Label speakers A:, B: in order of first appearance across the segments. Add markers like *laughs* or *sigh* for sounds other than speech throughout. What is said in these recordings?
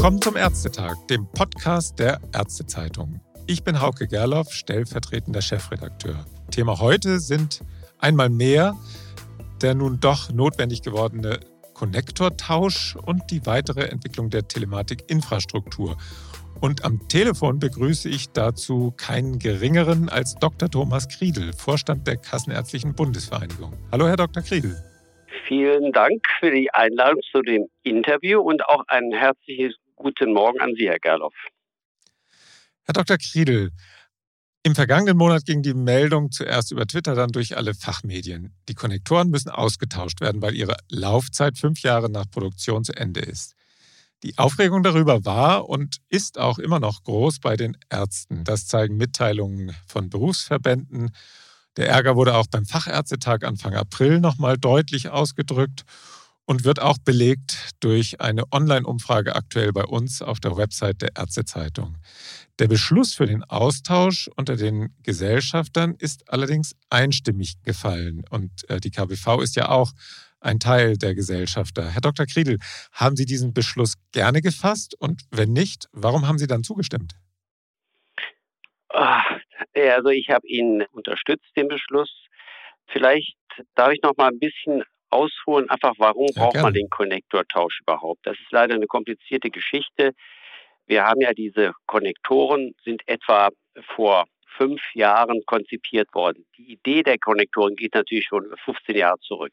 A: Willkommen zum Ärztetag, dem Podcast der Ärztezeitung. Ich bin Hauke Gerloff, stellvertretender Chefredakteur. Thema heute sind einmal mehr der nun doch notwendig gewordene Konnektortausch und die weitere Entwicklung der Telematikinfrastruktur. Und am Telefon begrüße ich dazu keinen geringeren als Dr. Thomas Kriedel, Vorstand der Kassenärztlichen Bundesvereinigung. Hallo, Herr Dr. Kriedel.
B: Vielen Dank für die Einladung zu dem Interview und auch ein herzliches guten Morgen an Sie, Herr Gerloff.
A: Herr Dr. Kriedel, im vergangenen Monat ging die Meldung zuerst über Twitter, dann durch alle Fachmedien. Die Konnektoren müssen ausgetauscht werden, weil ihre Laufzeit fünf Jahre nach Produktion zu Ende ist. Die Aufregung darüber war und ist auch immer noch groß bei den Ärzten. Das zeigen Mitteilungen von Berufsverbänden. Der Ärger wurde auch beim Fachärztetag Anfang April nochmal deutlich ausgedrückt und wird auch belegt durch eine Online-Umfrage aktuell bei uns auf der Website der Ärztezeitung. Der Beschluss für den Austausch unter den Gesellschaftern ist allerdings einstimmig gefallen und äh, die KBV ist ja auch ein Teil der Gesellschafter. Herr Dr. Kriedel, haben Sie diesen Beschluss gerne gefasst? Und wenn nicht, warum haben Sie dann zugestimmt?
B: Ah, also ich habe ihn unterstützt, den Beschluss. Vielleicht darf ich noch mal ein bisschen ausholen, einfach warum ja, braucht gerne. man den Konnektortausch überhaupt? Das ist leider eine komplizierte Geschichte. Wir haben ja diese Konnektoren, sind etwa vor fünf Jahren konzipiert worden. Die Idee der Konnektoren geht natürlich schon 15 Jahre zurück.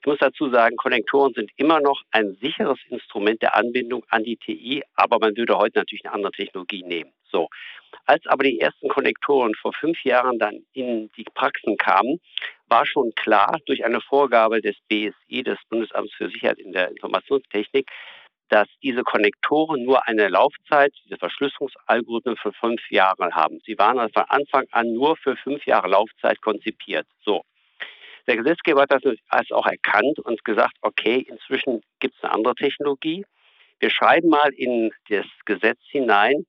B: Ich muss dazu sagen, Konnektoren sind immer noch ein sicheres Instrument der Anbindung an die TI, aber man würde heute natürlich eine andere Technologie nehmen. So. Als aber die ersten Konnektoren vor fünf Jahren dann in die Praxen kamen, war schon klar durch eine Vorgabe des BSI, des Bundesamts für Sicherheit in der Informationstechnik, dass diese Konnektoren nur eine Laufzeit, diese Verschlüsselungsalgorithmen für fünf Jahre haben. Sie waren also von Anfang an nur für fünf Jahre Laufzeit konzipiert. So. Der Gesetzgeber hat das auch erkannt und gesagt, okay, inzwischen gibt es eine andere Technologie. Wir schreiben mal in das Gesetz hinein,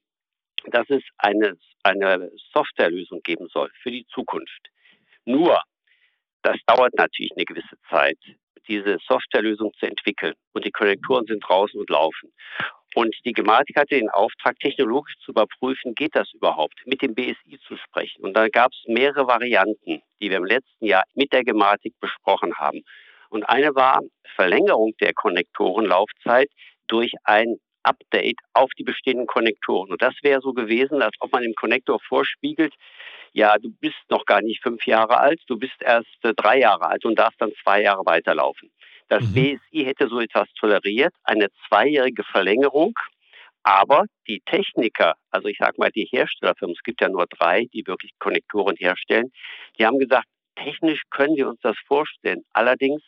B: dass es eine, eine Softwarelösung geben soll für die Zukunft. Nur, das dauert natürlich eine gewisse Zeit diese Softwarelösung zu entwickeln. Und die Konnektoren sind draußen und laufen. Und die Gematik hatte den Auftrag, technologisch zu überprüfen, geht das überhaupt, mit dem BSI zu sprechen. Und da gab es mehrere Varianten, die wir im letzten Jahr mit der Gematik besprochen haben. Und eine war Verlängerung der Konnektorenlaufzeit durch ein Update auf die bestehenden Konnektoren. Und das wäre so gewesen, als ob man dem Konnektor vorspiegelt, ja, du bist noch gar nicht fünf Jahre alt, du bist erst äh, drei Jahre alt und darfst dann zwei Jahre weiterlaufen. Das mhm. BSI hätte so etwas toleriert, eine zweijährige Verlängerung, aber die Techniker, also ich sage mal die Herstellerfirmen, es gibt ja nur drei, die wirklich Konnektoren herstellen, die haben gesagt, technisch können wir uns das vorstellen. Allerdings,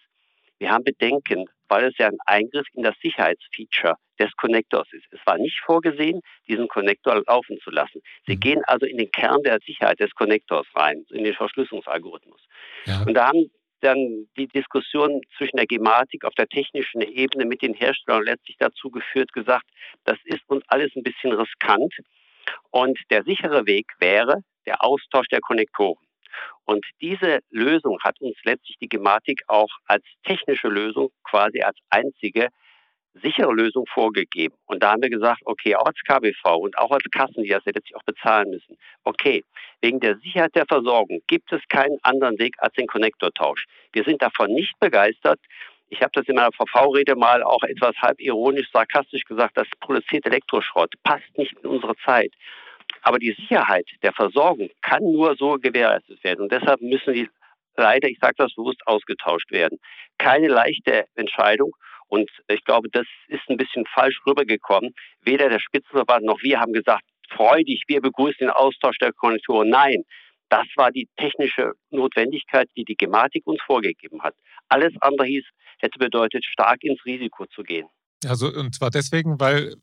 B: wir haben Bedenken, weil es ja ein Eingriff in das Sicherheitsfeature des Connectors ist. Es war nicht vorgesehen, diesen Connector laufen zu lassen. Sie mhm. gehen also in den Kern der Sicherheit des Connectors rein, in den Verschlüsselungsalgorithmus. Ja. Und da haben dann die Diskussion zwischen der Gematik auf der technischen Ebene mit den Herstellern letztlich dazu geführt, gesagt, das ist uns alles ein bisschen riskant. Und der sichere Weg wäre der Austausch der Konnektoren. Und diese Lösung hat uns letztlich die Gematik auch als technische Lösung quasi als einzige sichere Lösung vorgegeben. Und da haben wir gesagt, okay, auch als KBV und auch als Kassen, die das ja letztlich auch bezahlen müssen, okay, wegen der Sicherheit der Versorgung gibt es keinen anderen Weg als den Konnektortausch. Wir sind davon nicht begeistert. Ich habe das in meiner VV-Rede mal auch etwas halb ironisch, sarkastisch gesagt, das produziert Elektroschrott, passt nicht in unsere Zeit. Aber die Sicherheit der Versorgung kann nur so gewährleistet werden. Und deshalb müssen die leider, ich sage das bewusst, ausgetauscht werden. Keine leichte Entscheidung. Und ich glaube, das ist ein bisschen falsch rübergekommen. Weder der Spitzenverband noch wir haben gesagt, freudig, wir begrüßen den Austausch der Konjunkturen. Nein, das war die technische Notwendigkeit, die die Gematik uns vorgegeben hat. Alles andere hieß, hätte bedeutet, stark ins Risiko zu gehen.
A: Also, und zwar deswegen, weil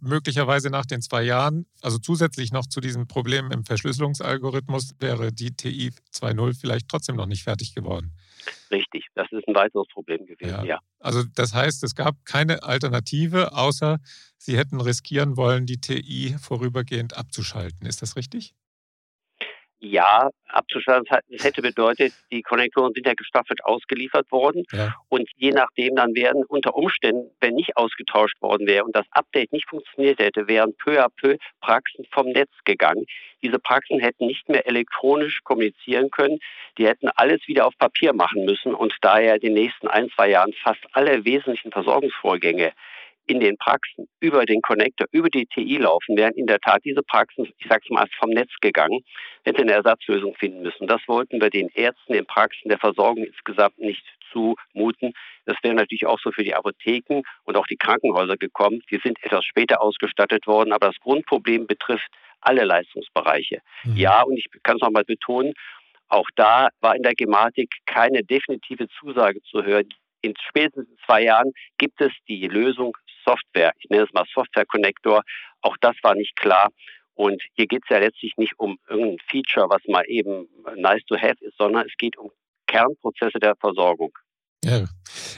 A: möglicherweise nach den zwei Jahren, also zusätzlich noch zu diesen Problemen im Verschlüsselungsalgorithmus, wäre die TI 2.0 vielleicht trotzdem noch nicht fertig geworden.
B: Richtig, das ist ein weiteres Problem gewesen, ja. ja.
A: Also das heißt, es gab keine Alternative, außer Sie hätten riskieren wollen, die TI vorübergehend abzuschalten. Ist das richtig?
B: Ja, abzuschalten. Das hätte bedeutet, die Konnektoren sind ja gestaffelt ausgeliefert worden ja. und je nachdem dann wären unter Umständen, wenn nicht ausgetauscht worden wäre und das Update nicht funktioniert hätte, wären peu à peu Praxen vom Netz gegangen. Diese Praxen hätten nicht mehr elektronisch kommunizieren können, die hätten alles wieder auf Papier machen müssen und daher in den nächsten ein, zwei Jahren fast alle wesentlichen Versorgungsvorgänge in den Praxen über den Connector, über die TI laufen, wären in der Tat diese Praxen, ich sage es mal, vom Netz gegangen, hätte eine Ersatzlösung finden müssen. Das wollten wir den Ärzten, den Praxen der Versorgung insgesamt nicht zumuten. Das wäre natürlich auch so für die Apotheken und auch die Krankenhäuser gekommen. Die sind etwas später ausgestattet worden, aber das Grundproblem betrifft alle Leistungsbereiche. Mhm. Ja, und ich kann es nochmal betonen, auch da war in der Gematik keine definitive Zusage zu hören. In spätestens zwei Jahren gibt es die Lösung Software, ich nenne es mal Software Connector, auch das war nicht klar. Und hier geht es ja letztlich nicht um irgendein Feature, was mal eben nice to have ist, sondern es geht um Kernprozesse der Versorgung.
A: Ja,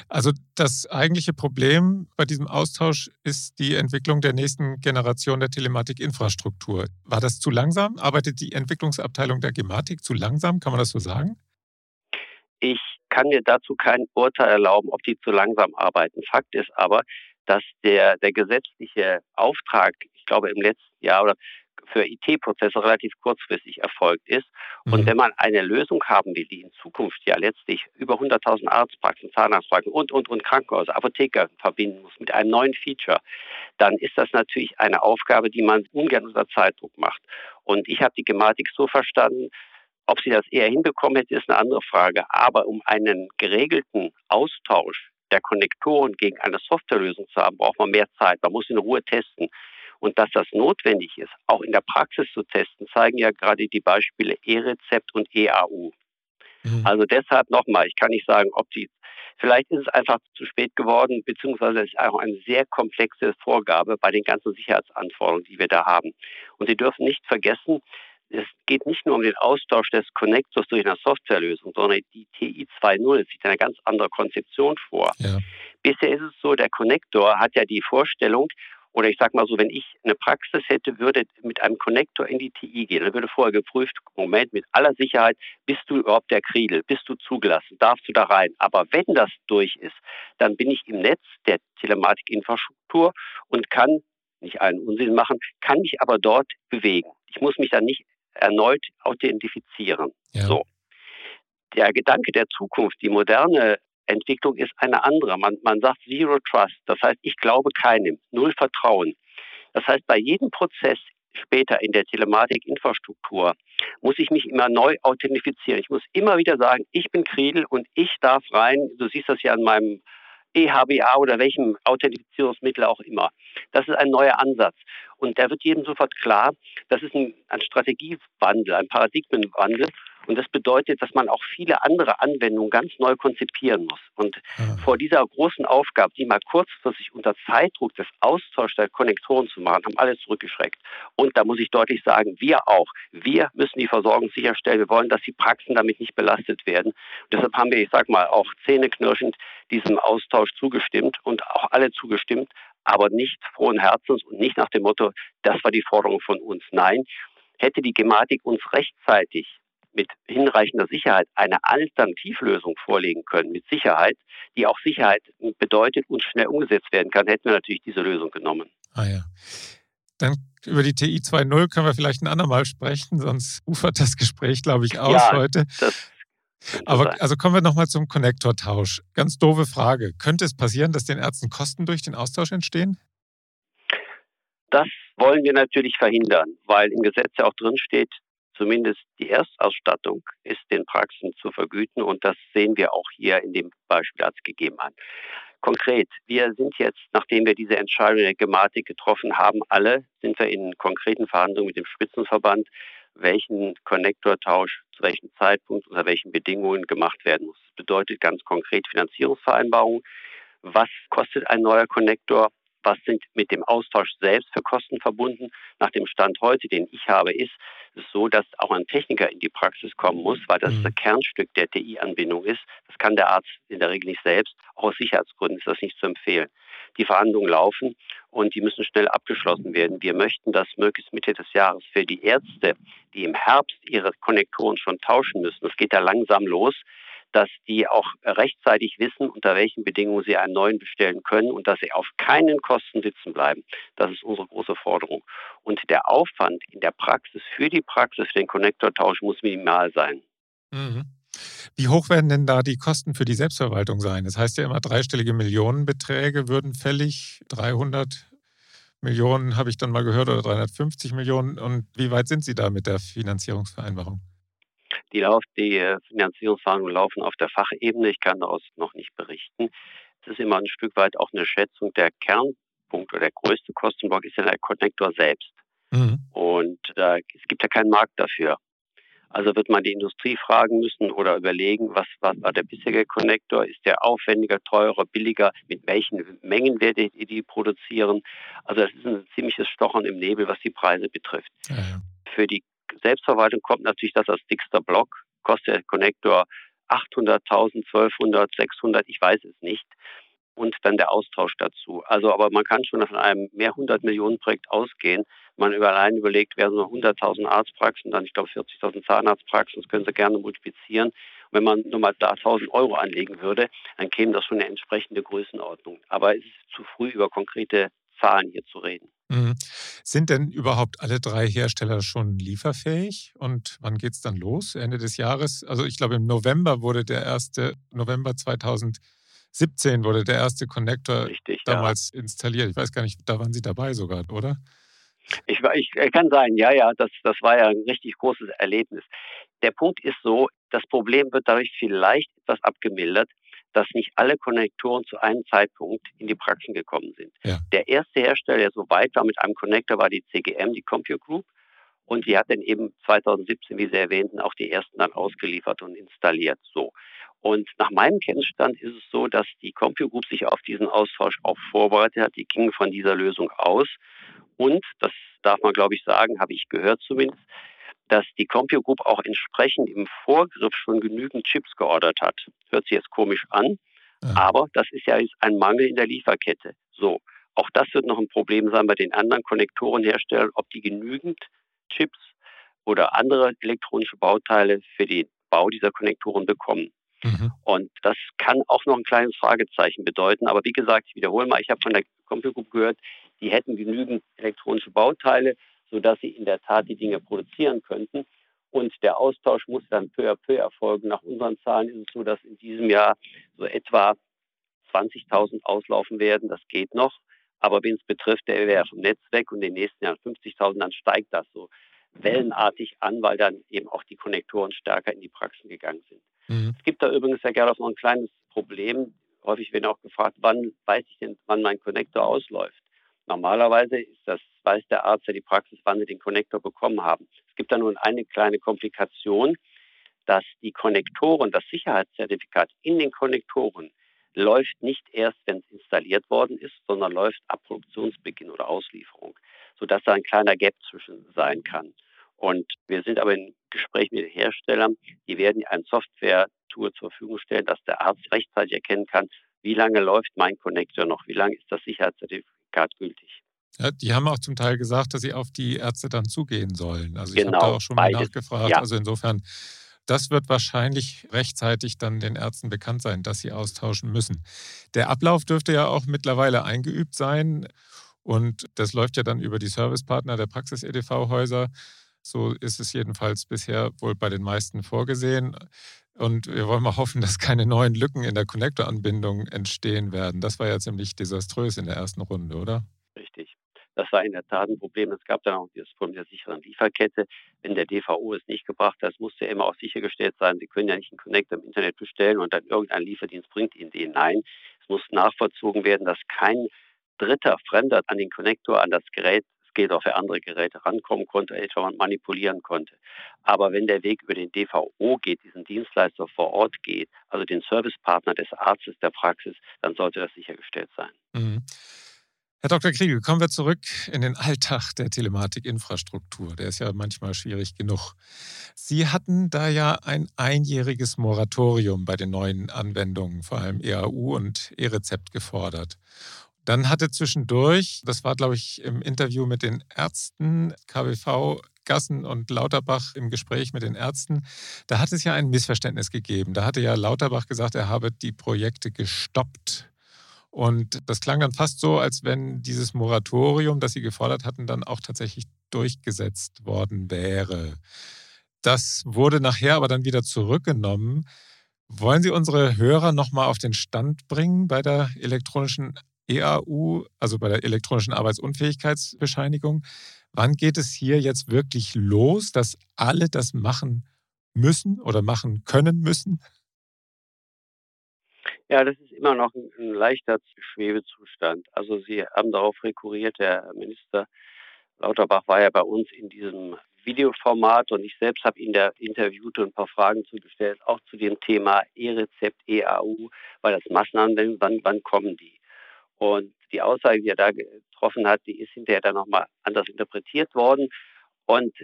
A: also das eigentliche Problem bei diesem Austausch ist die Entwicklung der nächsten Generation der Telematikinfrastruktur. War das zu langsam? Arbeitet die Entwicklungsabteilung der Gematik zu langsam? Kann man das so sagen?
B: Ich kann mir dazu kein Urteil erlauben, ob die zu langsam arbeiten. Fakt ist aber, dass der, der gesetzliche Auftrag, ich glaube im letzten Jahr oder für IT-Prozesse relativ kurzfristig erfolgt ist. Mhm. Und wenn man eine Lösung haben will, die in Zukunft ja letztlich über 100.000 Arztpraxen, Zahnarztpraxen und, und, und Krankenhäuser, Apotheker verbinden muss mit einem neuen Feature, dann ist das natürlich eine Aufgabe, die man ungern unter Zeitdruck macht. Und ich habe die Gematik so verstanden, ob sie das eher hinbekommen hätte, ist eine andere Frage. Aber um einen geregelten Austausch der Konnektoren gegen eine Softwarelösung zu haben, braucht man mehr Zeit. Man muss in Ruhe testen. Und dass das notwendig ist, auch in der Praxis zu testen, zeigen ja gerade die Beispiele E-Rezept und EAU. Mhm. Also deshalb nochmal, ich kann nicht sagen, ob die, vielleicht ist es einfach zu spät geworden, beziehungsweise es ist auch eine sehr komplexe Vorgabe bei den ganzen Sicherheitsanforderungen, die wir da haben. Und Sie dürfen nicht vergessen, es geht nicht nur um den Austausch des Connectors durch eine Softwarelösung, sondern die TI 2.0 sieht eine ganz andere Konzeption vor. Ja. Bisher ist es so, der Connector hat ja die Vorstellung, oder ich sage mal so, wenn ich eine Praxis hätte, würde mit einem Connector in die TI gehen, dann würde vorher geprüft, Moment, mit aller Sicherheit, bist du überhaupt der Kriegel, bist du zugelassen, darfst du da rein. Aber wenn das durch ist, dann bin ich im Netz der Telematikinfrastruktur und kann nicht einen Unsinn machen, kann mich aber dort bewegen. Ich muss mich dann nicht erneut authentifizieren. Ja. So. Der Gedanke der Zukunft, die moderne Entwicklung ist eine andere. Man, man sagt Zero Trust. Das heißt, ich glaube keinem. Null Vertrauen. Das heißt, bei jedem Prozess später in der Telematikinfrastruktur muss ich mich immer neu authentifizieren. Ich muss immer wieder sagen, ich bin Kriedel und ich darf rein. Du siehst das ja an meinem EHBA oder welchem Authentifizierungsmittel auch immer. Das ist ein neuer Ansatz. Und da wird jedem sofort klar, das ist ein, ein Strategiewandel, ein Paradigmenwandel. Und das bedeutet, dass man auch viele andere Anwendungen ganz neu konzipieren muss. Und ja. vor dieser großen Aufgabe, die mal kurzfristig unter Zeitdruck des Austauschs der Konnektoren zu machen, haben alle zurückgeschreckt. Und da muss ich deutlich sagen, wir auch. Wir müssen die Versorgung sicherstellen. Wir wollen, dass die Praxen damit nicht belastet werden. Und deshalb haben wir, ich sag mal, auch zähneknirschend diesem Austausch zugestimmt und auch alle zugestimmt, aber nicht frohen Herzens und nicht nach dem Motto, das war die Forderung von uns. Nein, hätte die Gematik uns rechtzeitig mit hinreichender Sicherheit eine Alternativlösung vorlegen können, mit Sicherheit, die auch Sicherheit bedeutet und schnell umgesetzt werden kann, hätten wir natürlich diese Lösung genommen.
A: Ah ja. Dann über die TI 2.0 können wir vielleicht ein andermal sprechen, sonst ufert das Gespräch, glaube ich, aus ja, heute. Aber also kommen wir nochmal zum Konnektortausch. Ganz doofe Frage. Könnte es passieren, dass den Ärzten Kosten durch den Austausch entstehen?
B: Das wollen wir natürlich verhindern, weil im Gesetz ja auch drin steht, zumindest die Erstausstattung ist den Praxen zu vergüten und das sehen wir auch hier in dem Beispiel als gegeben an. Konkret, wir sind jetzt, nachdem wir diese Entscheidung der Gematik getroffen haben, alle sind wir in konkreten Verhandlungen mit dem Spitzenverband, welchen Konnektortausch zu welchem Zeitpunkt, unter welchen Bedingungen gemacht werden muss. Das bedeutet ganz konkret Finanzierungsvereinbarungen. Was kostet ein neuer Konnektor? Was sind mit dem Austausch selbst für Kosten verbunden. Nach dem Stand heute, den ich habe, ist es so, dass auch ein Techniker in die Praxis kommen muss, weil das mhm. das Kernstück der TI-Anbindung ist. Das kann der Arzt in der Regel nicht selbst. Auch aus Sicherheitsgründen ist das nicht zu empfehlen. Die Verhandlungen laufen und die müssen schnell abgeschlossen werden. Wir möchten, dass möglichst Mitte des Jahres für die Ärzte, die im Herbst ihre Konnektoren schon tauschen müssen, das geht ja langsam los, dass die auch rechtzeitig wissen, unter welchen Bedingungen sie einen neuen bestellen können und dass sie auf keinen Kosten sitzen bleiben. Das ist unsere große Forderung. Und der Aufwand in der Praxis für die Praxis, für den Konnektortausch muss minimal sein.
A: Mhm. Wie hoch werden denn da die Kosten für die Selbstverwaltung sein? Das heißt ja immer, dreistellige Millionenbeträge würden fällig. 300 Millionen habe ich dann mal gehört oder 350 Millionen. Und wie weit sind Sie da mit der Finanzierungsvereinbarung?
B: Die, Lauf die äh, Finanzierungsverhandlungen laufen auf der Fachebene. Ich kann daraus noch nicht berichten. Es ist immer ein Stück weit auch eine Schätzung. Der Kernpunkt oder der größte Kostenblock ist ja der Konnektor selbst. Mhm. Und äh, es gibt ja keinen Markt dafür. Also wird man die Industrie fragen müssen oder überlegen, was, was war der bisherige Konnektor? Ist der aufwendiger, teurer, billiger? Mit welchen Mengen werdet ihr die produzieren? Also das ist ein ziemliches Stochern im Nebel, was die Preise betrifft. Ja, ja. Für die Selbstverwaltung kommt natürlich das als dickster Block. Kostet der Konnektor 800.000, 1200, 600, ich weiß es nicht. Und dann der Austausch dazu. Also, aber man kann schon von einem mehr hundert Millionen Projekt ausgehen. Man allein überlegt, wer so 100.000 Arztpraxen, dann ich glaube 40.000 Zahnarztpraxen, das können Sie gerne multiplizieren. Und wenn man nur mal da 1.000 Euro anlegen würde, dann käme das schon eine entsprechende Größenordnung. Aber es ist zu früh, über konkrete Zahlen hier zu reden.
A: Mhm. Sind denn überhaupt alle drei Hersteller schon lieferfähig? Und wann geht es dann los? Ende des Jahres? Also ich glaube, im November wurde der erste, November 2017 wurde der erste Connector Richtig, damals ja. installiert. Ich weiß gar nicht, da waren Sie dabei sogar, oder?
B: Ich, ich äh, kann sein, ja, ja, das, das war ja ein richtig großes Erlebnis. Der Punkt ist so, das Problem wird dadurch vielleicht etwas abgemildert, dass nicht alle Konnektoren zu einem Zeitpunkt in die Praxen gekommen sind. Ja. Der erste Hersteller, der so weit war mit einem Connector, war die CGM, die Compute Group. Und die hat dann eben 2017, wie Sie erwähnten, auch die ersten dann ausgeliefert und installiert. So. Und nach meinem Kenntnisstand ist es so, dass die Compute Group sich auf diesen Austausch auch vorbereitet hat. Die ging von dieser Lösung aus. Und, das darf man glaube ich sagen, habe ich gehört zumindest, dass die Compio Group auch entsprechend im Vorgriff schon genügend Chips geordert hat. Hört sich jetzt komisch an, ja. aber das ist ja jetzt ein Mangel in der Lieferkette. So, auch das wird noch ein Problem sein bei den anderen Konnektorenherstellern, ob die genügend Chips oder andere elektronische Bauteile für den Bau dieser Konnektoren bekommen. Mhm. Und das kann auch noch ein kleines Fragezeichen bedeuten. Aber wie gesagt, ich wiederhole mal, ich habe von der Compio Group gehört, die hätten genügend elektronische Bauteile sodass sie in der Tat die Dinge produzieren könnten. Und der Austausch muss dann peu à peu erfolgen. Nach unseren Zahlen ist es so, dass in diesem Jahr so etwa 20.000 auslaufen werden. Das geht noch. Aber wenn es betrifft, der wäre vom Netz weg und in den nächsten Jahren 50.000, dann steigt das so wellenartig an, weil dann eben auch die Konnektoren stärker in die Praxen gegangen sind. Mhm. Es gibt da übrigens, Herr Gerloff, noch ein kleines Problem. Häufig werden auch gefragt, wann weiß ich denn, wann mein Konnektor ausläuft. Normalerweise ist das, weiß der Arzt ja die Praxis, wann sie den Konnektor bekommen haben. Es gibt da nun eine kleine Komplikation, dass die Konnektoren, das Sicherheitszertifikat in den Konnektoren läuft nicht erst, wenn es installiert worden ist, sondern läuft ab Produktionsbeginn oder Auslieferung, sodass da ein kleiner Gap zwischen sein kann. Und wir sind aber im Gespräch mit den Herstellern, die werden ein Software-Tool zur Verfügung stellen, dass der Arzt rechtzeitig erkennen kann, wie lange läuft mein Konnektor noch, wie lange ist das Sicherheitszertifikat Zertifikat gültig.
A: Ja, die haben auch zum Teil gesagt, dass sie auf die Ärzte dann zugehen sollen. Also ich genau, habe da auch schon mal beides. nachgefragt. Ja. Also insofern, das wird wahrscheinlich rechtzeitig dann den Ärzten bekannt sein, dass sie austauschen müssen. Der Ablauf dürfte ja auch mittlerweile eingeübt sein. Und das läuft ja dann über die Servicepartner der Praxis-EDV-Häuser. So ist es jedenfalls bisher wohl bei den meisten vorgesehen. Und wir wollen mal hoffen, dass keine neuen Lücken in der Connector-Anbindung entstehen werden. Das war ja ziemlich desaströs in der ersten Runde, oder?
B: Das war in der Tat ein Problem. Es gab dann auch das Problem der sicheren Lieferkette. Wenn der DVO es nicht gebracht hat, musste immer auch sichergestellt sein, Sie können ja nicht einen Connector im Internet bestellen und dann irgendein Lieferdienst bringt Ihnen den. Nein, es muss nachvollzogen werden, dass kein dritter Fremder an den Connector, an das Gerät geht, auch für andere Geräte rankommen konnte, etwa manipulieren konnte. Aber wenn der Weg über den DVO geht, diesen Dienstleister vor Ort geht, also den Servicepartner des Arztes der Praxis, dann sollte das sichergestellt sein. Mhm.
A: Herr Dr. Kriegel, kommen wir zurück in den Alltag der Telematikinfrastruktur. Der ist ja manchmal schwierig genug. Sie hatten da ja ein einjähriges Moratorium bei den neuen Anwendungen, vor allem EAU und E-Rezept gefordert. Dann hatte zwischendurch, das war glaube ich im Interview mit den Ärzten, KBV Gassen und Lauterbach im Gespräch mit den Ärzten, da hat es ja ein Missverständnis gegeben. Da hatte ja Lauterbach gesagt, er habe die Projekte gestoppt. Und das klang dann fast so, als wenn dieses Moratorium, das Sie gefordert hatten, dann auch tatsächlich durchgesetzt worden wäre. Das wurde nachher aber dann wieder zurückgenommen. Wollen Sie unsere Hörer nochmal auf den Stand bringen bei der elektronischen EAU, also bei der elektronischen Arbeitsunfähigkeitsbescheinigung? Wann geht es hier jetzt wirklich los, dass alle das machen müssen oder machen können müssen?
B: Ja, das ist immer noch ein, ein leichter Schwebezustand. Also Sie haben darauf rekurriert, der Minister Lauterbach war ja bei uns in diesem Videoformat und ich selbst habe ihn da interviewt und ein paar Fragen zugestellt, auch zu dem Thema E-Rezept, EAU, weil das Massenanwendung, wann, wann kommen die? Und die Aussage, die er da getroffen hat, die ist hinterher dann nochmal anders interpretiert worden. Und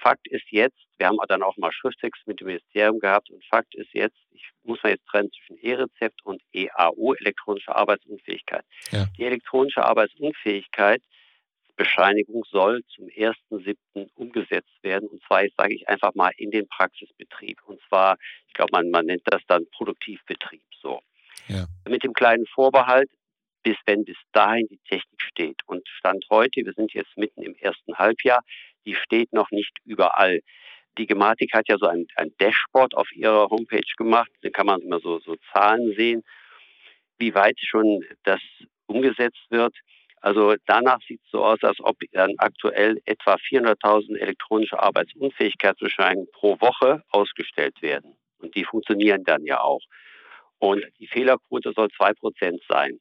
B: Fakt ist jetzt, wir haben dann auch mal Schrifttext mit dem Ministerium gehabt und Fakt ist jetzt, ich muss man jetzt trennen zwischen E-Rezept und EAU, elektronische Arbeitsunfähigkeit. Ja. Die elektronische Arbeitsunfähigkeit Bescheinigung soll zum 1.7. umgesetzt werden. Und zwar, jetzt sage ich einfach mal, in den Praxisbetrieb. Und zwar, ich glaube, man, man nennt das dann Produktivbetrieb. So. Ja. Mit dem kleinen Vorbehalt, bis wenn bis dahin die Technik steht. Und Stand heute, wir sind jetzt mitten im ersten Halbjahr, die steht noch nicht überall. Die Gematik hat ja so ein, ein Dashboard auf ihrer Homepage gemacht. Da kann man immer so, so Zahlen sehen, wie weit schon das umgesetzt wird. Also danach sieht es so aus, als ob dann aktuell etwa 400.000 elektronische Arbeitsunfähigkeitsbescheinigungen pro Woche ausgestellt werden. Und die funktionieren dann ja auch. Und die Fehlerquote soll zwei Prozent sein.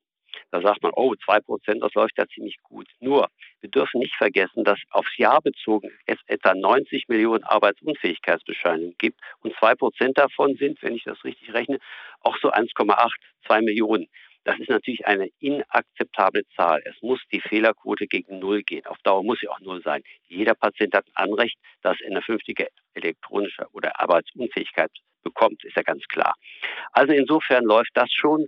B: Da sagt man, oh, zwei Prozent, das läuft ja ziemlich gut. Nur, wir dürfen nicht vergessen, dass aufs Jahr bezogen es etwa 90 Millionen Arbeitsunfähigkeitsbescheinigungen gibt und zwei Prozent davon sind, wenn ich das richtig rechne, auch so 1,8, zwei Millionen. Das ist natürlich eine inakzeptable Zahl. Es muss die Fehlerquote gegen Null gehen. Auf Dauer muss sie auch Null sein. Jeder Patient hat ein Anrecht, dass er eine vernünftige elektronische oder Arbeitsunfähigkeit bekommt, ist ja ganz klar. Also insofern läuft das schon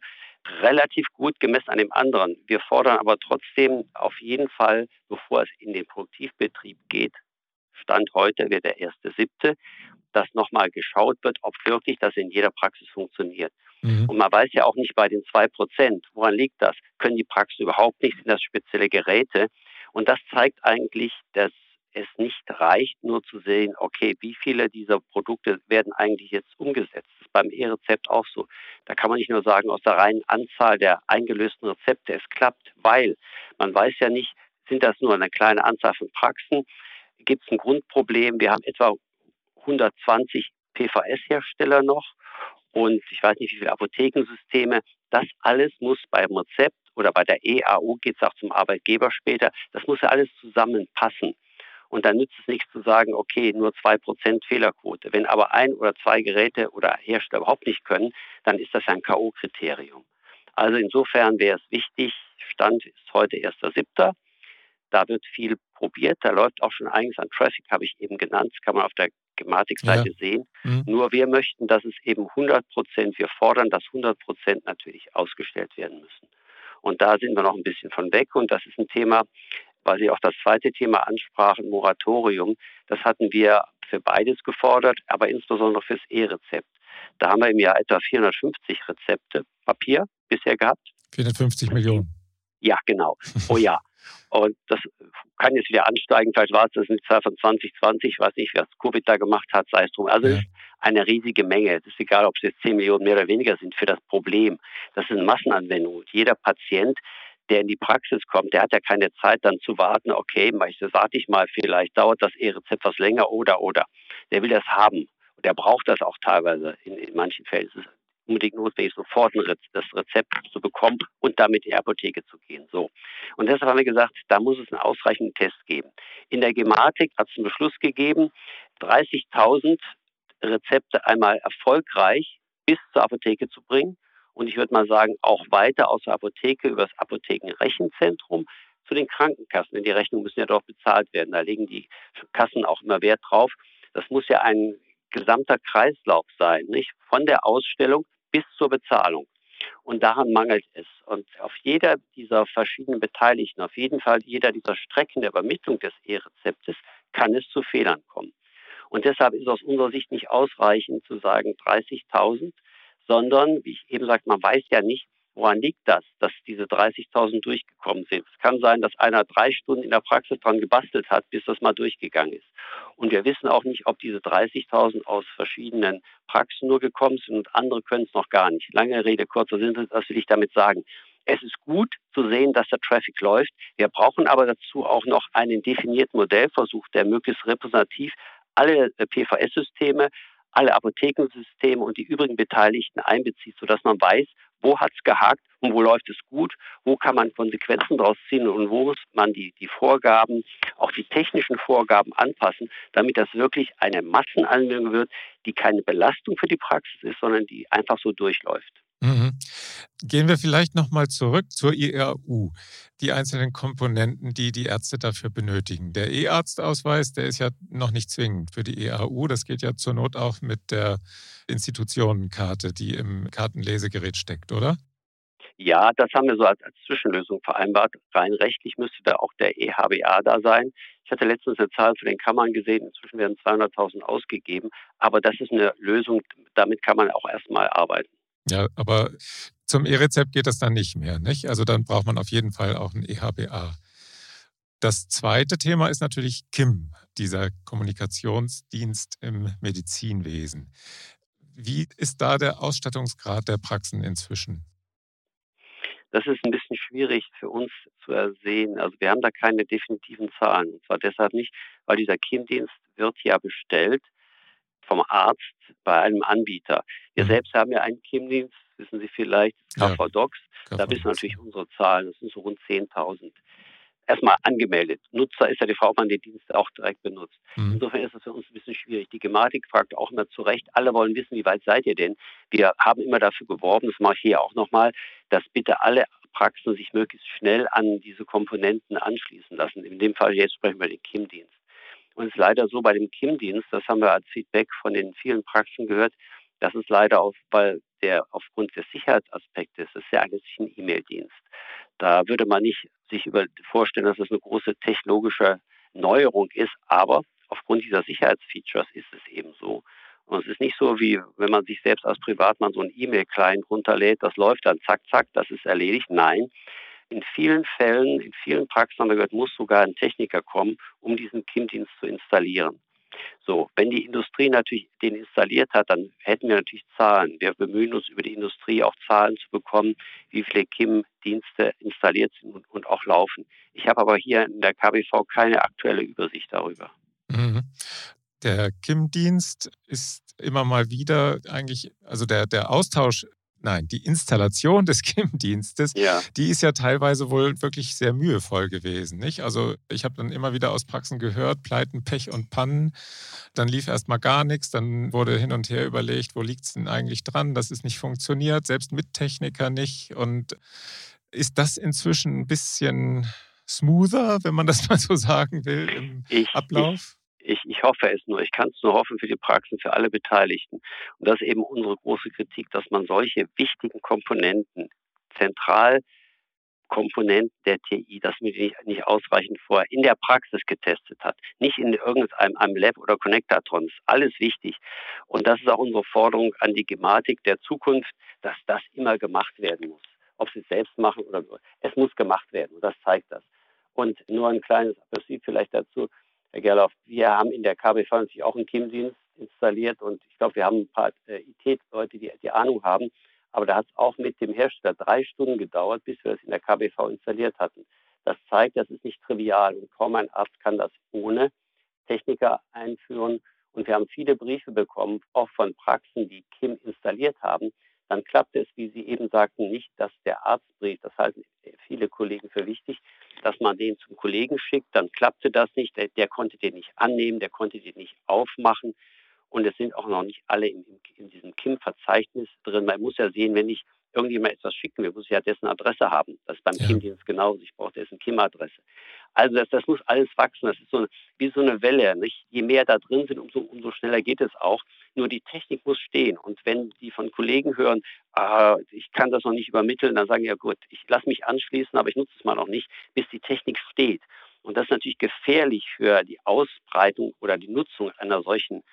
B: relativ gut gemessen an dem anderen. Wir fordern aber trotzdem auf jeden Fall, bevor es in den Produktivbetrieb geht, Stand heute wird der erste siebte, dass nochmal geschaut wird, ob wirklich das in jeder Praxis funktioniert. Mhm. Und man weiß ja auch nicht bei den zwei Prozent, woran liegt das? Können die Praxen überhaupt nicht? Sind das spezielle Geräte? Und das zeigt eigentlich, dass es nicht reicht, nur zu sehen, okay, wie viele dieser Produkte werden eigentlich jetzt umgesetzt. Das ist beim E-Rezept auch so. Da kann man nicht nur sagen, aus der reinen Anzahl der eingelösten Rezepte, es klappt, weil man weiß ja nicht, sind das nur eine kleine Anzahl von Praxen? Gibt es ein Grundproblem? Wir haben etwa 120 PVS-Hersteller noch und ich weiß nicht, wie viele Apothekensysteme. Das alles muss beim Rezept oder bei der EAU geht es auch zum Arbeitgeber später. Das muss ja alles zusammenpassen. Und dann nützt es nichts zu sagen, okay, nur zwei Prozent Fehlerquote. Wenn aber ein oder zwei Geräte oder Hersteller überhaupt nicht können, dann ist das ein K.O.-Kriterium. Also insofern wäre es wichtig, Stand ist heute 1.7. Da wird viel probiert, da läuft auch schon einiges an Traffic, habe ich eben genannt, das kann man auf der Gematikseite ja. sehen. Mhm. Nur wir möchten, dass es eben 100 Prozent, wir fordern, dass 100 Prozent natürlich ausgestellt werden müssen. Und da sind wir noch ein bisschen von weg. Und das ist ein Thema, weil Sie auch das zweite Thema ansprachen, Moratorium. Das hatten wir für beides gefordert, aber insbesondere fürs E-Rezept. Da haben wir im Jahr etwa 450 Rezepte Papier bisher gehabt.
A: 450 Millionen.
B: Ja, genau. Oh ja. *laughs* Und das kann jetzt wieder ansteigen. Vielleicht war es das in der Zahl von 2020. Ich weiß nicht, was Covid da gemacht hat, sei es drum. Also ja. es ist eine riesige Menge. Es ist egal, ob es jetzt 10 Millionen mehr oder weniger sind für das Problem. Das ist eine Massenanwendung. Und jeder Patient, der in die Praxis kommt, der hat ja keine Zeit dann zu warten, okay, warte ich mal, vielleicht dauert das E-Rezept was länger oder oder. Der will das haben. Und der braucht das auch teilweise in, in manchen Fällen. Es ist unbedingt notwendig, sofort das Rezept zu bekommen und damit in die Apotheke zu gehen. So. Und deshalb haben wir gesagt, da muss es einen ausreichenden Test geben. In der Gematik hat es einen Beschluss gegeben, 30.000 Rezepte einmal erfolgreich bis zur Apotheke zu bringen. Und ich würde mal sagen, auch weiter aus der Apotheke über das Apothekenrechenzentrum zu den Krankenkassen. Denn die Rechnungen müssen ja dort bezahlt werden. Da legen die Kassen auch immer Wert drauf. Das muss ja ein gesamter Kreislauf sein, nicht? Von der Ausstellung bis zur Bezahlung. Und daran mangelt es. Und auf jeder dieser verschiedenen Beteiligten, auf jeden Fall jeder dieser Strecken der Übermittlung des E-Rezeptes, kann es zu Fehlern kommen. Und deshalb ist aus unserer Sicht nicht ausreichend zu sagen 30.000, sondern, wie ich eben sagte, man weiß ja nicht, woran liegt das, dass diese 30.000 durchgekommen sind. Es kann sein, dass einer drei Stunden in der Praxis dran gebastelt hat, bis das mal durchgegangen ist. Und wir wissen auch nicht, ob diese 30.000 aus verschiedenen Praxen nur gekommen sind und andere können es noch gar nicht. Lange Rede, kurzer Sinn, das will ich damit sagen. Es ist gut zu sehen, dass der Traffic läuft. Wir brauchen aber dazu auch noch einen definierten Modellversuch, der möglichst repräsentativ alle äh, PVS-Systeme, alle Apothekensysteme und die übrigen Beteiligten einbezieht, sodass man weiß, wo hat es gehakt und wo läuft es gut, wo kann man Konsequenzen daraus ziehen und wo muss man die, die Vorgaben, auch die technischen Vorgaben anpassen, damit das wirklich eine Massenanwendung wird, die keine Belastung für die Praxis ist, sondern die einfach so durchläuft.
A: Gehen wir vielleicht nochmal zurück zur IAU, die einzelnen Komponenten, die die Ärzte dafür benötigen. Der E-Arztausweis, der ist ja noch nicht zwingend für die EAU. Das geht ja zur Not auch mit der Institutionenkarte, die im Kartenlesegerät steckt, oder?
B: Ja, das haben wir so als, als Zwischenlösung vereinbart. Rein rechtlich müsste da auch der EHBA da sein. Ich hatte letztens eine Zahl zu den Kammern gesehen. Inzwischen werden 200.000 ausgegeben. Aber das ist eine Lösung, damit kann man auch erstmal arbeiten.
A: Ja, aber zum E-Rezept geht das dann nicht mehr, nicht? Also dann braucht man auf jeden Fall auch ein EHBA. Das zweite Thema ist natürlich KIM, dieser Kommunikationsdienst im Medizinwesen. Wie ist da der Ausstattungsgrad der Praxen inzwischen?
B: Das ist ein bisschen schwierig für uns zu ersehen. Also wir haben da keine definitiven Zahlen. Und zwar deshalb nicht, weil dieser KIM-Dienst wird ja bestellt vom Arzt bei einem Anbieter. Wir mhm. selbst haben ja einen KIM-Dienst, wissen Sie vielleicht, KV Docs. Ja, da wissen natürlich unsere Zahlen. Das sind so rund 10.000. Erstmal angemeldet. Nutzer ist ja die Frau, man den Dienst auch direkt benutzt. Mhm. Insofern ist das für uns ein bisschen schwierig. Die Gematik fragt auch immer zu Recht, alle wollen wissen, wie weit seid ihr denn? Wir haben immer dafür geworben, das mache ich hier auch nochmal, dass bitte alle Praxen sich möglichst schnell an diese Komponenten anschließen lassen. In dem Fall jetzt sprechen wir den KIM-Dienst. Und es ist leider so bei dem KIM-Dienst, das haben wir als Feedback von den vielen Praxen gehört, dass es leider auf, weil der aufgrund des Sicherheitsaspektes, das ist ja eigentlich ein E-Mail-Dienst. Da würde man nicht sich über vorstellen, dass es eine große technologische Neuerung ist, aber aufgrund dieser Sicherheitsfeatures ist es eben so. Und es ist nicht so, wie wenn man sich selbst als Privatmann so ein E-Mail-Client runterlädt, das läuft dann zack, zack, das ist erledigt. Nein, in vielen Fällen, in vielen Praxen haben wir gehört, muss sogar ein Techniker kommen, um diesen KIM-Dienst zu installieren. So, wenn die Industrie natürlich den installiert hat, dann hätten wir natürlich Zahlen. Wir bemühen uns über die Industrie auch Zahlen zu bekommen, wie viele KIM-Dienste installiert sind und, und, auch laufen. Ich habe aber hier in der KBV keine aktuelle Übersicht darüber. Mhm.
A: Der KIM-Dienst ist immer mal wieder eigentlich, also der, der Austausch nein, die Installation *laughs* des KIM-Dienstes, ja. die ist ja teilweise wohl wirklich sehr mühevoll gewesen. Nicht? Also ich habe dann immer wieder aus Praxen gehört, Pleiten, Pech und Pannen. Dann lief erstmal gar nichts, dann wurde hin und her überlegt, wo liegt es denn eigentlich dran, dass es nicht funktioniert, selbst mit Techniker nicht. Und ist das inzwischen ein bisschen smoother, wenn man das *laughs* mal so sagen will, im ich, Ablauf?
B: Ich, ich hoffe es nur. Ich kann es nur hoffen für die Praxen, für alle Beteiligten. Und das ist eben unsere große Kritik, dass man solche wichtigen Komponenten, Zentralkomponenten der TI, dass man die nicht, ausreichend vorher in der Praxis getestet hat. Nicht in irgendeinem einem Lab oder Connectatron. Das ist alles wichtig. Und das ist auch unsere Forderung an die Gematik der Zukunft, dass das immer gemacht werden muss. Ob sie es selbst machen oder. Es muss gemacht werden. Und das zeigt das. Und nur ein kleines Applaus vielleicht dazu. Herr Gerloff, wir haben in der KBV natürlich auch einen KIM-Dienst installiert und ich glaube, wir haben ein paar äh, IT-Leute, die die Ahnung haben. Aber da hat es auch mit dem Hersteller drei Stunden gedauert, bis wir das in der KBV installiert hatten. Das zeigt, das ist nicht trivial und kaum ein Arzt kann das ohne Techniker einführen. Und wir haben viele Briefe bekommen, auch von Praxen, die KIM installiert haben. Dann klappt es, wie Sie eben sagten, nicht, dass der Arztbrief, das halten viele Kollegen für wichtig, dass man den zum Kollegen schickt, dann klappte das nicht, der, der konnte den nicht annehmen, der konnte den nicht aufmachen und es sind auch noch nicht alle in, in diesem KIM-Verzeichnis drin. Man muss ja sehen, wenn ich irgendjemand etwas schicken will, muss ich ja dessen Adresse haben. Das ist beim ja. KIM-Dienst genauso. Ich brauche dessen KIM-Adresse. Also das, das muss alles wachsen. Das ist so wie so eine Welle. Nicht? Je mehr da drin sind, umso, umso schneller geht es auch. Nur die Technik muss stehen. Und wenn die von Kollegen hören, ah, ich kann das noch nicht übermitteln, dann sagen ja gut, ich lasse mich anschließen, aber ich nutze es mal noch nicht, bis die Technik steht. Und das ist natürlich gefährlich für die Ausbreitung oder die Nutzung einer solchen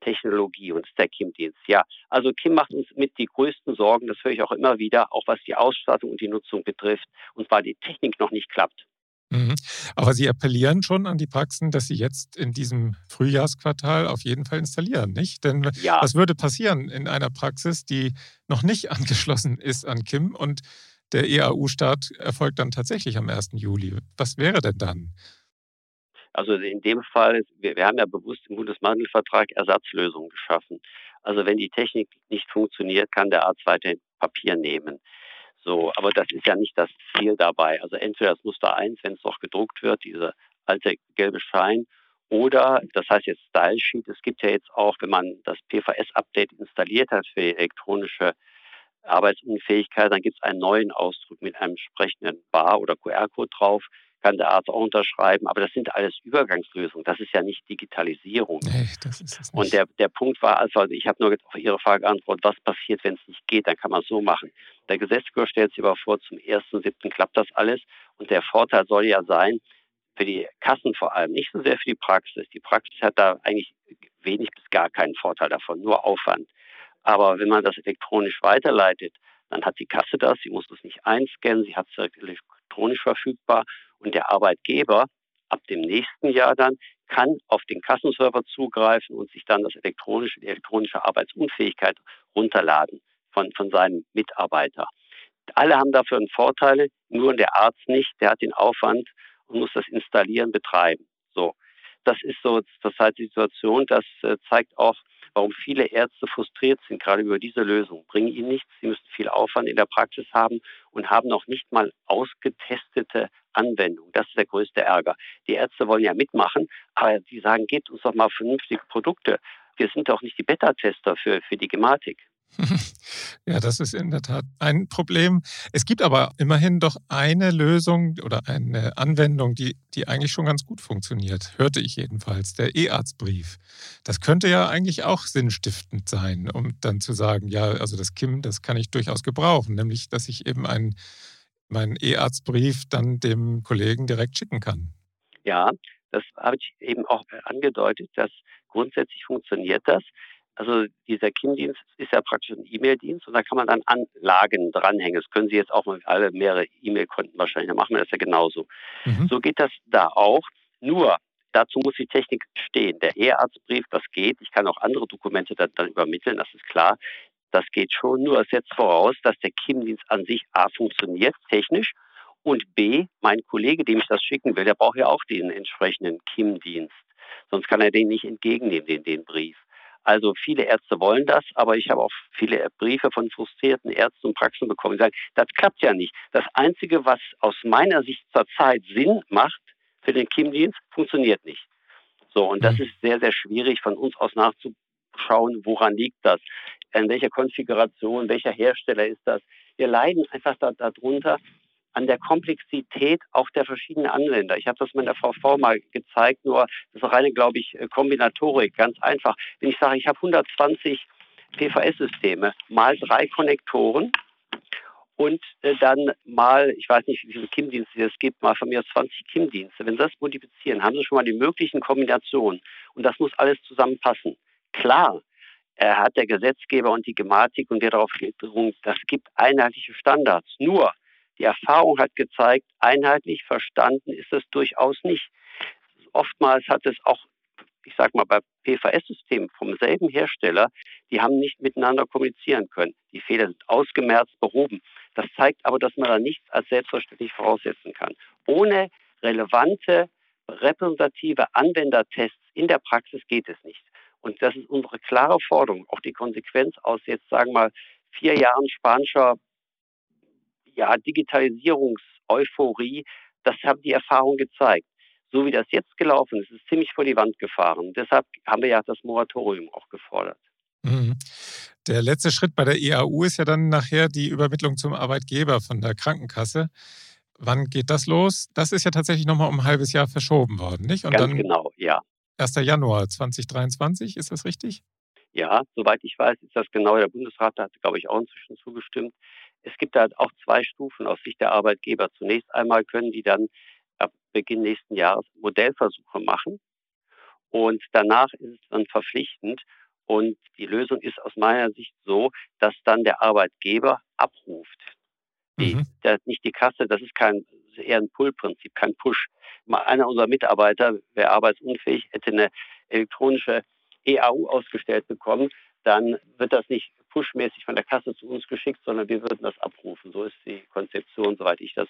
B: Technologie und der Kim-Dienst. Ja, also Kim macht uns mit die größten Sorgen, das höre ich auch immer wieder, auch was die Ausstattung und die Nutzung betrifft und weil die Technik noch nicht klappt.
A: Mhm. Aber Sie appellieren schon an die Praxen, dass Sie jetzt in diesem Frühjahrsquartal auf jeden Fall installieren, nicht? Denn ja. was würde passieren in einer Praxis, die noch nicht *laughs* angeschlossen ist an Kim und der EAU-Start erfolgt dann tatsächlich am 1. Juli? Was wäre denn dann?
B: Also in dem Fall, wir, wir haben ja bewusst im Bundesmantelvertrag Ersatzlösungen geschaffen. Also wenn die Technik nicht funktioniert, kann der Arzt weiterhin Papier nehmen. So, aber das ist ja nicht das Ziel dabei. Also entweder das Muster 1, wenn es noch gedruckt wird, diese alte gelbe Schein, oder das heißt jetzt Style Sheet. Es gibt ja jetzt auch, wenn man das PVS-Update installiert hat für elektronische Arbeitsunfähigkeit, dann gibt es einen neuen Ausdruck mit einem entsprechenden Bar- oder QR-Code drauf kann der Arzt auch unterschreiben. Aber das sind alles Übergangslösungen. Das ist ja nicht Digitalisierung. Nee, das ist es nicht. Und der, der Punkt war also, ich habe nur auf Ihre Frage geantwortet, was passiert, wenn es nicht geht, dann kann man es so machen. Der Gesetzgeber stellt sich aber vor, zum 1.7. klappt das alles. Und der Vorteil soll ja sein, für die Kassen vor allem, nicht so sehr für die Praxis. Die Praxis hat da eigentlich wenig bis gar keinen Vorteil davon, nur Aufwand. Aber wenn man das elektronisch weiterleitet, dann hat die Kasse das, sie muss das nicht einscannen, sie hat es elektronisch verfügbar und der Arbeitgeber ab dem nächsten Jahr dann kann auf den Kassenserver zugreifen und sich dann das elektronische, die elektronische Arbeitsunfähigkeit runterladen von, von seinem Mitarbeiter. Alle haben dafür einen Vorteil, nur der Arzt nicht, der hat den Aufwand und muss das installieren, betreiben. So. Das ist so zurzeit die Situation, das äh, zeigt auch, warum viele Ärzte frustriert sind, gerade über diese Lösung. Bringen ihnen nichts, sie müssen viel Aufwand in der Praxis haben und haben noch nicht mal ausgetestete Anwendungen. Das ist der größte Ärger. Die Ärzte wollen ja mitmachen, aber die sagen, gebt uns doch mal vernünftige Produkte. Wir sind doch nicht die Beta-Tester für, für die Gematik.
A: Ja, das ist in der Tat ein Problem. Es gibt aber immerhin doch eine Lösung oder eine Anwendung, die, die eigentlich schon ganz gut funktioniert, hörte ich jedenfalls, der E-Arztbrief. Das könnte ja eigentlich auch sinnstiftend sein, um dann zu sagen, ja, also das KIM, das kann ich durchaus gebrauchen, nämlich dass ich eben einen, meinen E-Arztbrief dann dem Kollegen direkt schicken kann.
B: Ja, das habe ich eben auch angedeutet, dass grundsätzlich funktioniert das. Also dieser KIM-Dienst ist ja praktisch ein E-Mail-Dienst und da kann man dann Anlagen dranhängen. Das können Sie jetzt auch mal alle mehrere E-Mail-Konten wahrscheinlich, machen wir das ja genauso. Mhm. So geht das da auch. Nur dazu muss die Technik stehen. Der E-Arztbrief, das geht. Ich kann auch andere Dokumente dann, dann übermitteln, das ist klar. Das geht schon. Nur es setzt voraus, dass der KIM-Dienst an sich A funktioniert, technisch, und B, mein Kollege, dem ich das schicken will, der braucht ja auch den entsprechenden KIM-Dienst. Sonst kann er den nicht entgegennehmen, den, den Brief. Also viele Ärzte wollen das, aber ich habe auch viele Briefe von frustrierten Ärzten und Praxen bekommen, die sagen, das klappt ja nicht. Das Einzige, was aus meiner Sicht zurzeit Sinn macht für den Kim-Dienst, funktioniert nicht. So, und das mhm. ist sehr, sehr schwierig von uns aus nachzuschauen, woran liegt das, in welcher Konfiguration, welcher Hersteller ist das. Wir leiden einfach darunter, an der Komplexität auch der verschiedenen Anwender. Ich habe das meiner VV mal gezeigt, nur das ist reine, glaube ich, Kombinatorik, ganz einfach. Wenn ich sage, ich habe 120 PVS-Systeme mal drei Konnektoren und äh, dann mal, ich weiß nicht, wie viele KIM-Dienste es gibt, mal von mir aus 20 KIM-Dienste. Wenn Sie das multiplizieren, haben Sie schon mal die möglichen Kombinationen und das muss alles zusammenpassen. Klar, er hat der Gesetzgeber und die Gematik und der darauf gedrungen, das gibt einheitliche Standards. Nur, die Erfahrung hat gezeigt, einheitlich verstanden ist es durchaus nicht. Oftmals hat es auch, ich sage mal, bei PVS-Systemen vom selben Hersteller, die haben nicht miteinander kommunizieren können. Die Fehler sind ausgemerzt, behoben. Das zeigt aber, dass man da nichts als selbstverständlich voraussetzen kann. Ohne relevante, repräsentative Anwendertests in der Praxis geht es nicht. Und das ist unsere klare Forderung, auch die Konsequenz aus jetzt, sagen wir mal, vier Jahren spanischer ja, Digitalisierungseuphorie, das haben die Erfahrungen gezeigt. So wie das jetzt gelaufen ist, ist ziemlich vor die Wand gefahren. Deshalb haben wir ja das Moratorium auch gefordert.
A: Mhm. Der letzte Schritt bei der EAU ist ja dann nachher die Übermittlung zum Arbeitgeber von der Krankenkasse. Wann geht das los? Das ist ja tatsächlich nochmal um ein halbes Jahr verschoben worden, nicht?
B: Und Ganz dann genau, ja.
A: 1. Januar 2023, ist das richtig?
B: Ja, soweit ich weiß, ist das genau. Der Bundesrat hat, glaube ich, auch inzwischen zugestimmt. Es gibt da auch zwei Stufen aus Sicht der Arbeitgeber. Zunächst einmal können die dann ab Beginn nächsten Jahres Modellversuche machen. Und danach ist es dann verpflichtend. Und die Lösung ist aus meiner Sicht so, dass dann der Arbeitgeber abruft. Die, mhm. der, nicht die Kasse, das ist kein eher ein Pull-Prinzip, kein Push. Mal einer unserer Mitarbeiter wäre arbeitsunfähig, hätte eine elektronische EAU ausgestellt bekommen, dann wird das nicht pushmäßig von der Kasse zu uns geschickt, sondern wir würden das abrufen. So ist die Konzeption, soweit ich das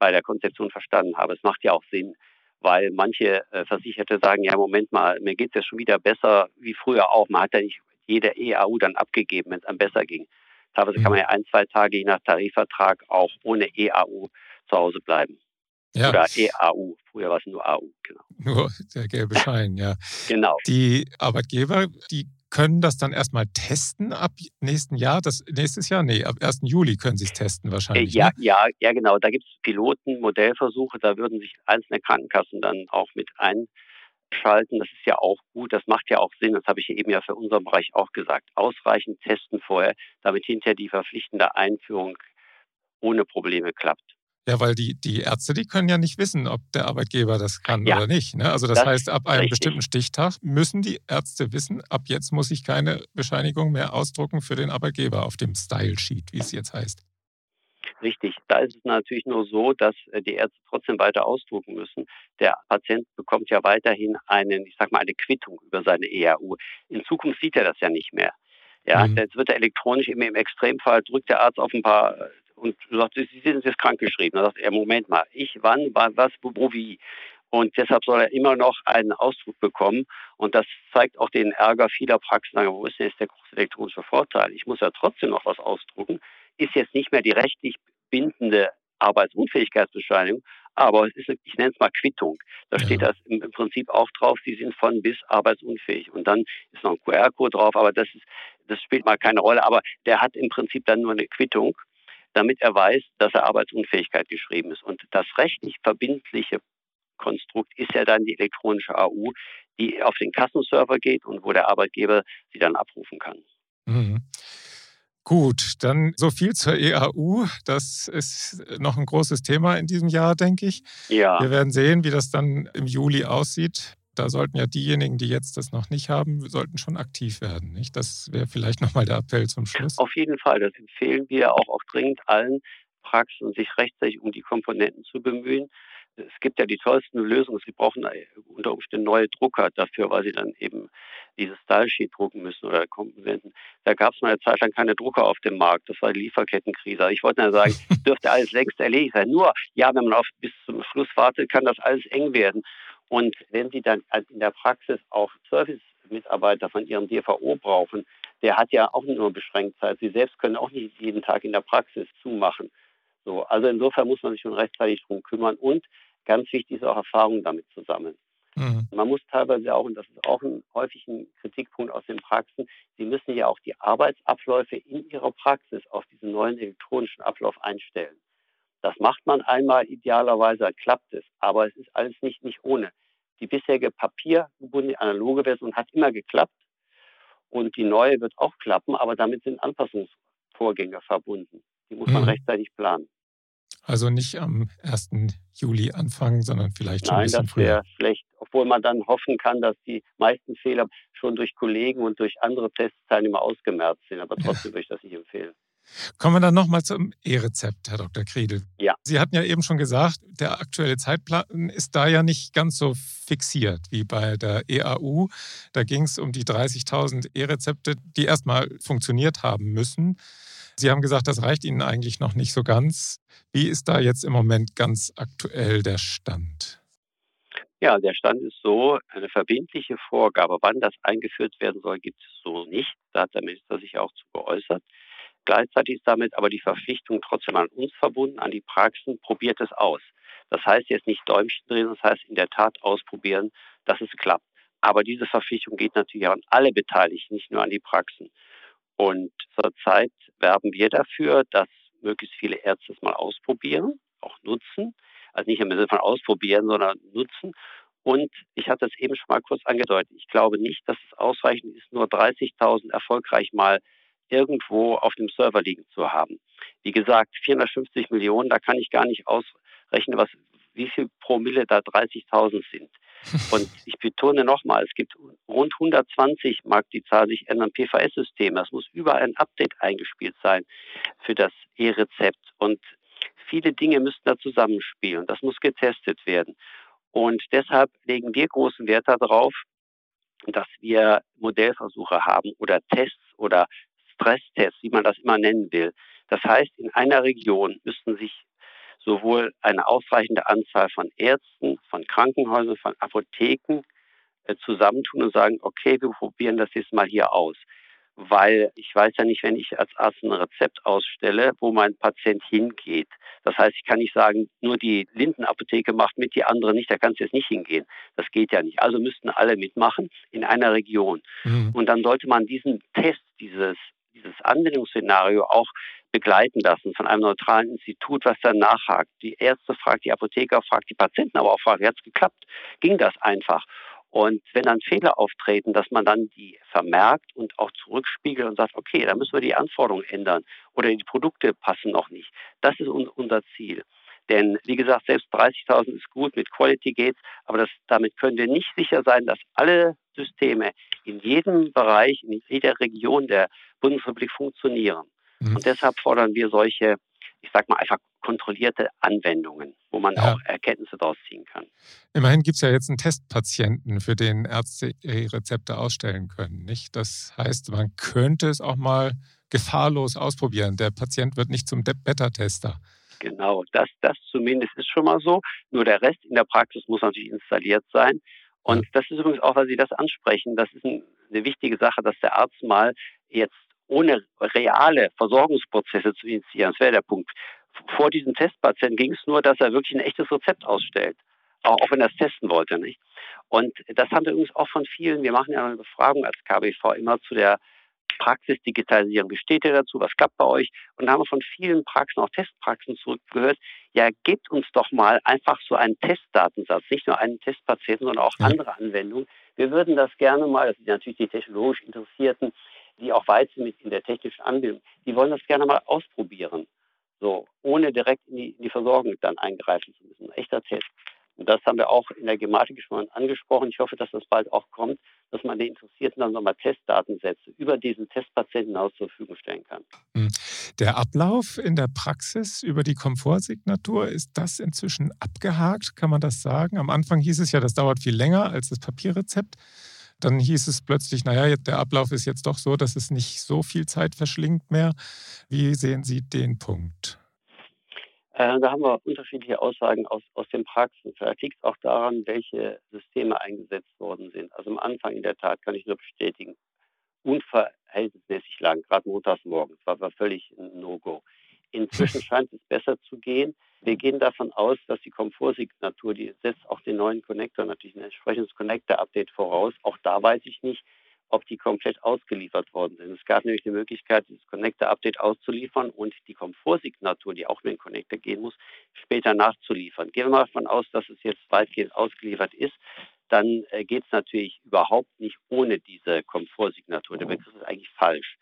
B: bei der Konzeption verstanden habe. Es macht ja auch Sinn, weil manche äh, Versicherte sagen, ja, Moment mal, mir geht es ja schon wieder besser wie früher auch. Man hat ja nicht jede EAU dann abgegeben, wenn es einem besser ging. Teilweise kann man ja ein, zwei Tage je nach Tarifvertrag auch ohne EAU zu Hause bleiben. Ja. Oder EAU. Früher war es nur AU, genau. *laughs*
A: Nur der gelbe Schein, ja.
B: genau.
A: Die Arbeitgeber, die können das dann erstmal testen ab nächsten Jahr, das nächstes Jahr? Nee, ab 1. Juli können sie es testen wahrscheinlich.
B: Äh, ja,
A: ne?
B: ja, ja, genau. Da gibt es Piloten, Modellversuche, da würden sich einzelne Krankenkassen dann auch mit einschalten. Das ist ja auch gut, das macht ja auch Sinn, das habe ich eben ja für unseren Bereich auch gesagt. Ausreichend testen vorher, damit hinterher die verpflichtende Einführung ohne Probleme klappt.
A: Ja, weil die, die Ärzte, die können ja nicht wissen, ob der Arbeitgeber das kann ja, oder nicht. Ne? Also das, das, heißt, ab einem richtig. bestimmten Stichtag müssen die Ärzte wissen, ab jetzt muss ich keine Bescheinigung mehr ausdrucken für den Arbeitgeber auf dem Style Sheet, wie es jetzt heißt.
B: Richtig. Da ist es natürlich nur so, dass äh, die Ärzte trotzdem weiter ausdrucken müssen. Der Patient bekommt ja weiterhin einen, ich sag mal, eine Quittung über seine ERU. In Zukunft sieht er das ja nicht mehr. Ja, mhm. jetzt wird er elektronisch im Extremfall drückt der Arzt auf ein paar äh, und sagt, Sie sind jetzt krankgeschrieben. Dann sagt er, Moment mal, ich, wann, wann was, wo, wie. Und deshalb soll er immer noch einen Ausdruck bekommen. Und das zeigt auch den Ärger vieler Praxen. Wo ist denn jetzt der große elektronische Vorteil? Ich muss ja trotzdem noch was ausdrucken. Ist jetzt nicht mehr die rechtlich bindende Arbeitsunfähigkeitsbescheinigung, aber es ist, ich nenne es mal Quittung. Da ja. steht das im, im, Prinzip auch drauf, Sie sind von bis arbeitsunfähig. Und dann ist noch ein QR-Code drauf, aber das ist, das spielt mal keine Rolle. Aber der hat im Prinzip dann nur eine Quittung damit er weiß, dass er Arbeitsunfähigkeit geschrieben ist. Und das rechtlich verbindliche Konstrukt ist ja dann die elektronische AU, die auf den Kassenserver geht und wo der Arbeitgeber sie dann abrufen kann.
A: Mhm. Gut, dann so viel zur EAU. Das ist noch ein großes Thema in diesem Jahr, denke ich.
B: Ja.
A: Wir werden sehen, wie das dann im Juli aussieht da sollten ja diejenigen, die jetzt das noch nicht haben, sollten schon aktiv werden. Nicht? Das wäre vielleicht nochmal der Appell zum Schluss.
B: Auf jeden Fall. Das empfehlen wir auch, auch dringend allen Praxen, sich rechtzeitig um die Komponenten zu bemühen. Es gibt ja die tollsten Lösungen. Sie brauchen unter Umständen neue Drucker dafür, weil sie dann eben dieses Style-Sheet drucken müssen oder Komponenten. Da gab es mal eine Zeit lang keine Drucker auf dem Markt. Das war die Lieferkettenkrise. Ich wollte nur sagen, *laughs* dürfte alles längst erledigt sein. Nur, ja, wenn man auf bis zum Schluss wartet, kann das alles eng werden. Und wenn Sie dann in der Praxis auch Service-Mitarbeiter von Ihrem DVO brauchen, der hat ja auch nur beschränkt Zeit. Sie selbst können auch nicht jeden Tag in der Praxis zumachen. So, also insofern muss man sich schon rechtzeitig darum kümmern und ganz wichtig ist auch Erfahrungen damit zu sammeln. Mhm. Man muss teilweise auch, und das ist auch ein häufiger Kritikpunkt aus den Praxen, Sie müssen ja auch die Arbeitsabläufe in Ihrer Praxis auf diesen neuen elektronischen Ablauf einstellen. Das macht man einmal, idealerweise klappt es, aber es ist alles nicht, nicht ohne. Die bisherige papiergebundene analoge Version hat immer geklappt und die neue wird auch klappen, aber damit sind Anpassungsvorgänge verbunden. Die muss man mhm. rechtzeitig planen.
A: Also nicht am 1. Juli anfangen, sondern vielleicht schon Nein, ein bisschen
B: das wäre schlecht, obwohl man dann hoffen kann, dass die meisten Fehler schon durch Kollegen und durch andere Testteilnehmer ausgemerzt sind, aber trotzdem ja. würde ich das nicht empfehlen.
A: Kommen wir dann nochmal zum E-Rezept, Herr Dr. Kriedel.
B: Ja.
A: Sie hatten ja eben schon gesagt, der aktuelle Zeitplan ist da ja nicht ganz so fixiert wie bei der EAU. Da ging es um die 30.000 E-Rezepte, die erstmal funktioniert haben müssen. Sie haben gesagt, das reicht Ihnen eigentlich noch nicht so ganz. Wie ist da jetzt im Moment ganz aktuell der Stand?
B: Ja, der Stand ist so, eine verbindliche Vorgabe, wann das eingeführt werden soll, gibt es so nicht. Da hat der Minister sich auch zu geäußert. Gleichzeitig ist damit aber die Verpflichtung trotzdem an uns verbunden, an die Praxen, probiert es aus. Das heißt jetzt nicht Däumchen drehen, das heißt in der Tat ausprobieren, dass es klappt. Aber diese Verpflichtung geht natürlich auch an alle Beteiligten, nicht nur an die Praxen. Und zurzeit werben wir dafür, dass möglichst viele Ärzte es mal ausprobieren, auch nutzen. Also nicht im Sinne von ausprobieren, sondern nutzen. Und ich hatte es eben schon mal kurz angedeutet. Ich glaube nicht, dass es ausreichend ist, nur 30.000 erfolgreich mal irgendwo auf dem Server liegen zu haben. Wie gesagt, 450 Millionen, da kann ich gar nicht ausrechnen, was, wie viel Promille da 30.000 sind. *laughs* Und ich betone nochmal, es gibt rund 120, mag die Zahl sich ändern, PVS-Systeme. Es muss überall ein Update eingespielt sein für das E-Rezept. Und viele Dinge müssen da zusammenspielen. Das muss getestet werden. Und deshalb legen wir großen Wert darauf, dass wir Modellversuche haben oder Tests oder Stresstests, wie man das immer nennen will. Das heißt, in einer Region müssten sich sowohl eine ausreichende Anzahl von Ärzten, von Krankenhäusern, von Apotheken äh, zusammentun und sagen, okay, wir probieren das jetzt mal hier aus. Weil ich weiß ja nicht, wenn ich als Arzt ein Rezept ausstelle, wo mein Patient hingeht. Das heißt, ich kann nicht sagen, nur die Lindenapotheke macht mit, die andere nicht, da kannst du jetzt nicht hingehen. Das geht ja nicht. Also müssten alle mitmachen in einer Region. Mhm. Und dann sollte man diesen Test, dieses, dieses Anwendungsszenario auch begleiten lassen von einem neutralen Institut, was dann nachhakt. Die Ärzte fragt, die Apotheker fragt, die Patienten aber auch fragt, hat es geklappt? Ging das einfach? Und wenn dann Fehler auftreten, dass man dann die vermerkt und auch zurückspiegelt und sagt, okay, da müssen wir die Anforderungen ändern oder die Produkte passen noch nicht. Das ist unser Ziel. Denn wie gesagt, selbst 30.000 ist gut, mit Quality geht's, aber das, damit können wir nicht sicher sein, dass alle Systeme in jedem Bereich, in jeder Region der Bundesrepublik funktionieren. Mhm. Und deshalb fordern wir solche, ich sag mal einfach kontrollierte Anwendungen, wo man ja. auch Erkenntnisse daraus ziehen kann.
A: Immerhin gibt es ja jetzt einen Testpatienten, für den Ärzte ihre Rezepte ausstellen können. Nicht? Das heißt, man könnte es auch mal gefahrlos ausprobieren. Der Patient wird nicht zum Beta-Tester.
B: Genau, das, das zumindest ist schon mal so. Nur der Rest in der Praxis muss natürlich installiert sein. Und das ist übrigens auch, weil Sie das ansprechen, das ist eine wichtige Sache, dass der Arzt mal jetzt ohne reale Versorgungsprozesse zu initiieren. Das wäre der Punkt. Vor diesem Testpatienten ging es nur, dass er wirklich ein echtes Rezept ausstellt. Auch, auch wenn er es testen wollte, nicht? Und das haben wir übrigens auch von vielen. Wir machen ja eine Befragung als KBV immer zu der Praxisdigitalisierung. Wie steht ihr dazu? Was klappt bei euch? Und da haben wir von vielen Praxen, auch Testpraxen zurückgehört. Ja, gebt uns doch mal einfach so einen Testdatensatz, nicht nur einen Testpatienten, sondern auch andere Anwendungen. Wir würden das gerne mal, das sind natürlich die technologisch Interessierten, die auch weit sind in der technischen Anbindung, die wollen das gerne mal ausprobieren. So, ohne direkt in die, in die Versorgung dann eingreifen zu müssen. Ein echter Test. Und das haben wir auch in der Gematik schon angesprochen. Ich hoffe, dass das bald auch kommt, dass man den Interessierten dann nochmal Testdatensätze über diesen Testpatienten aus zur Verfügung stellen kann.
A: Hm. Der Ablauf in der Praxis über die Komfortsignatur, ist das inzwischen abgehakt? Kann man das sagen? Am Anfang hieß es ja, das dauert viel länger als das Papierrezept. Dann hieß es plötzlich, naja, der Ablauf ist jetzt doch so, dass es nicht so viel Zeit verschlingt mehr. Wie sehen Sie den Punkt?
B: Äh, da haben wir unterschiedliche Aussagen aus, aus den Praxen. Vielleicht liegt es auch daran, welche Systeme eingesetzt worden sind. Also am Anfang in der Tat kann ich nur bestätigen, unverhältnismäßig lang, gerade montags morgens, war, war völlig ein No-Go. Inzwischen *laughs* scheint es besser zu gehen. Wir gehen davon aus, dass die Komfortsignatur, die setzt auch den neuen Connector natürlich ein entsprechendes Connector-Update voraus. Auch da weiß ich nicht, ob die komplett ausgeliefert worden sind. Es gab nämlich die Möglichkeit, dieses Connector-Update auszuliefern und die Komfortsignatur, die auch mit dem Connector gehen muss, später nachzuliefern. Gehen wir mal davon aus, dass es jetzt weitgehend ausgeliefert ist, dann äh, geht es natürlich überhaupt nicht ohne diese Komfortsignatur. Der Begriff ist eigentlich falsch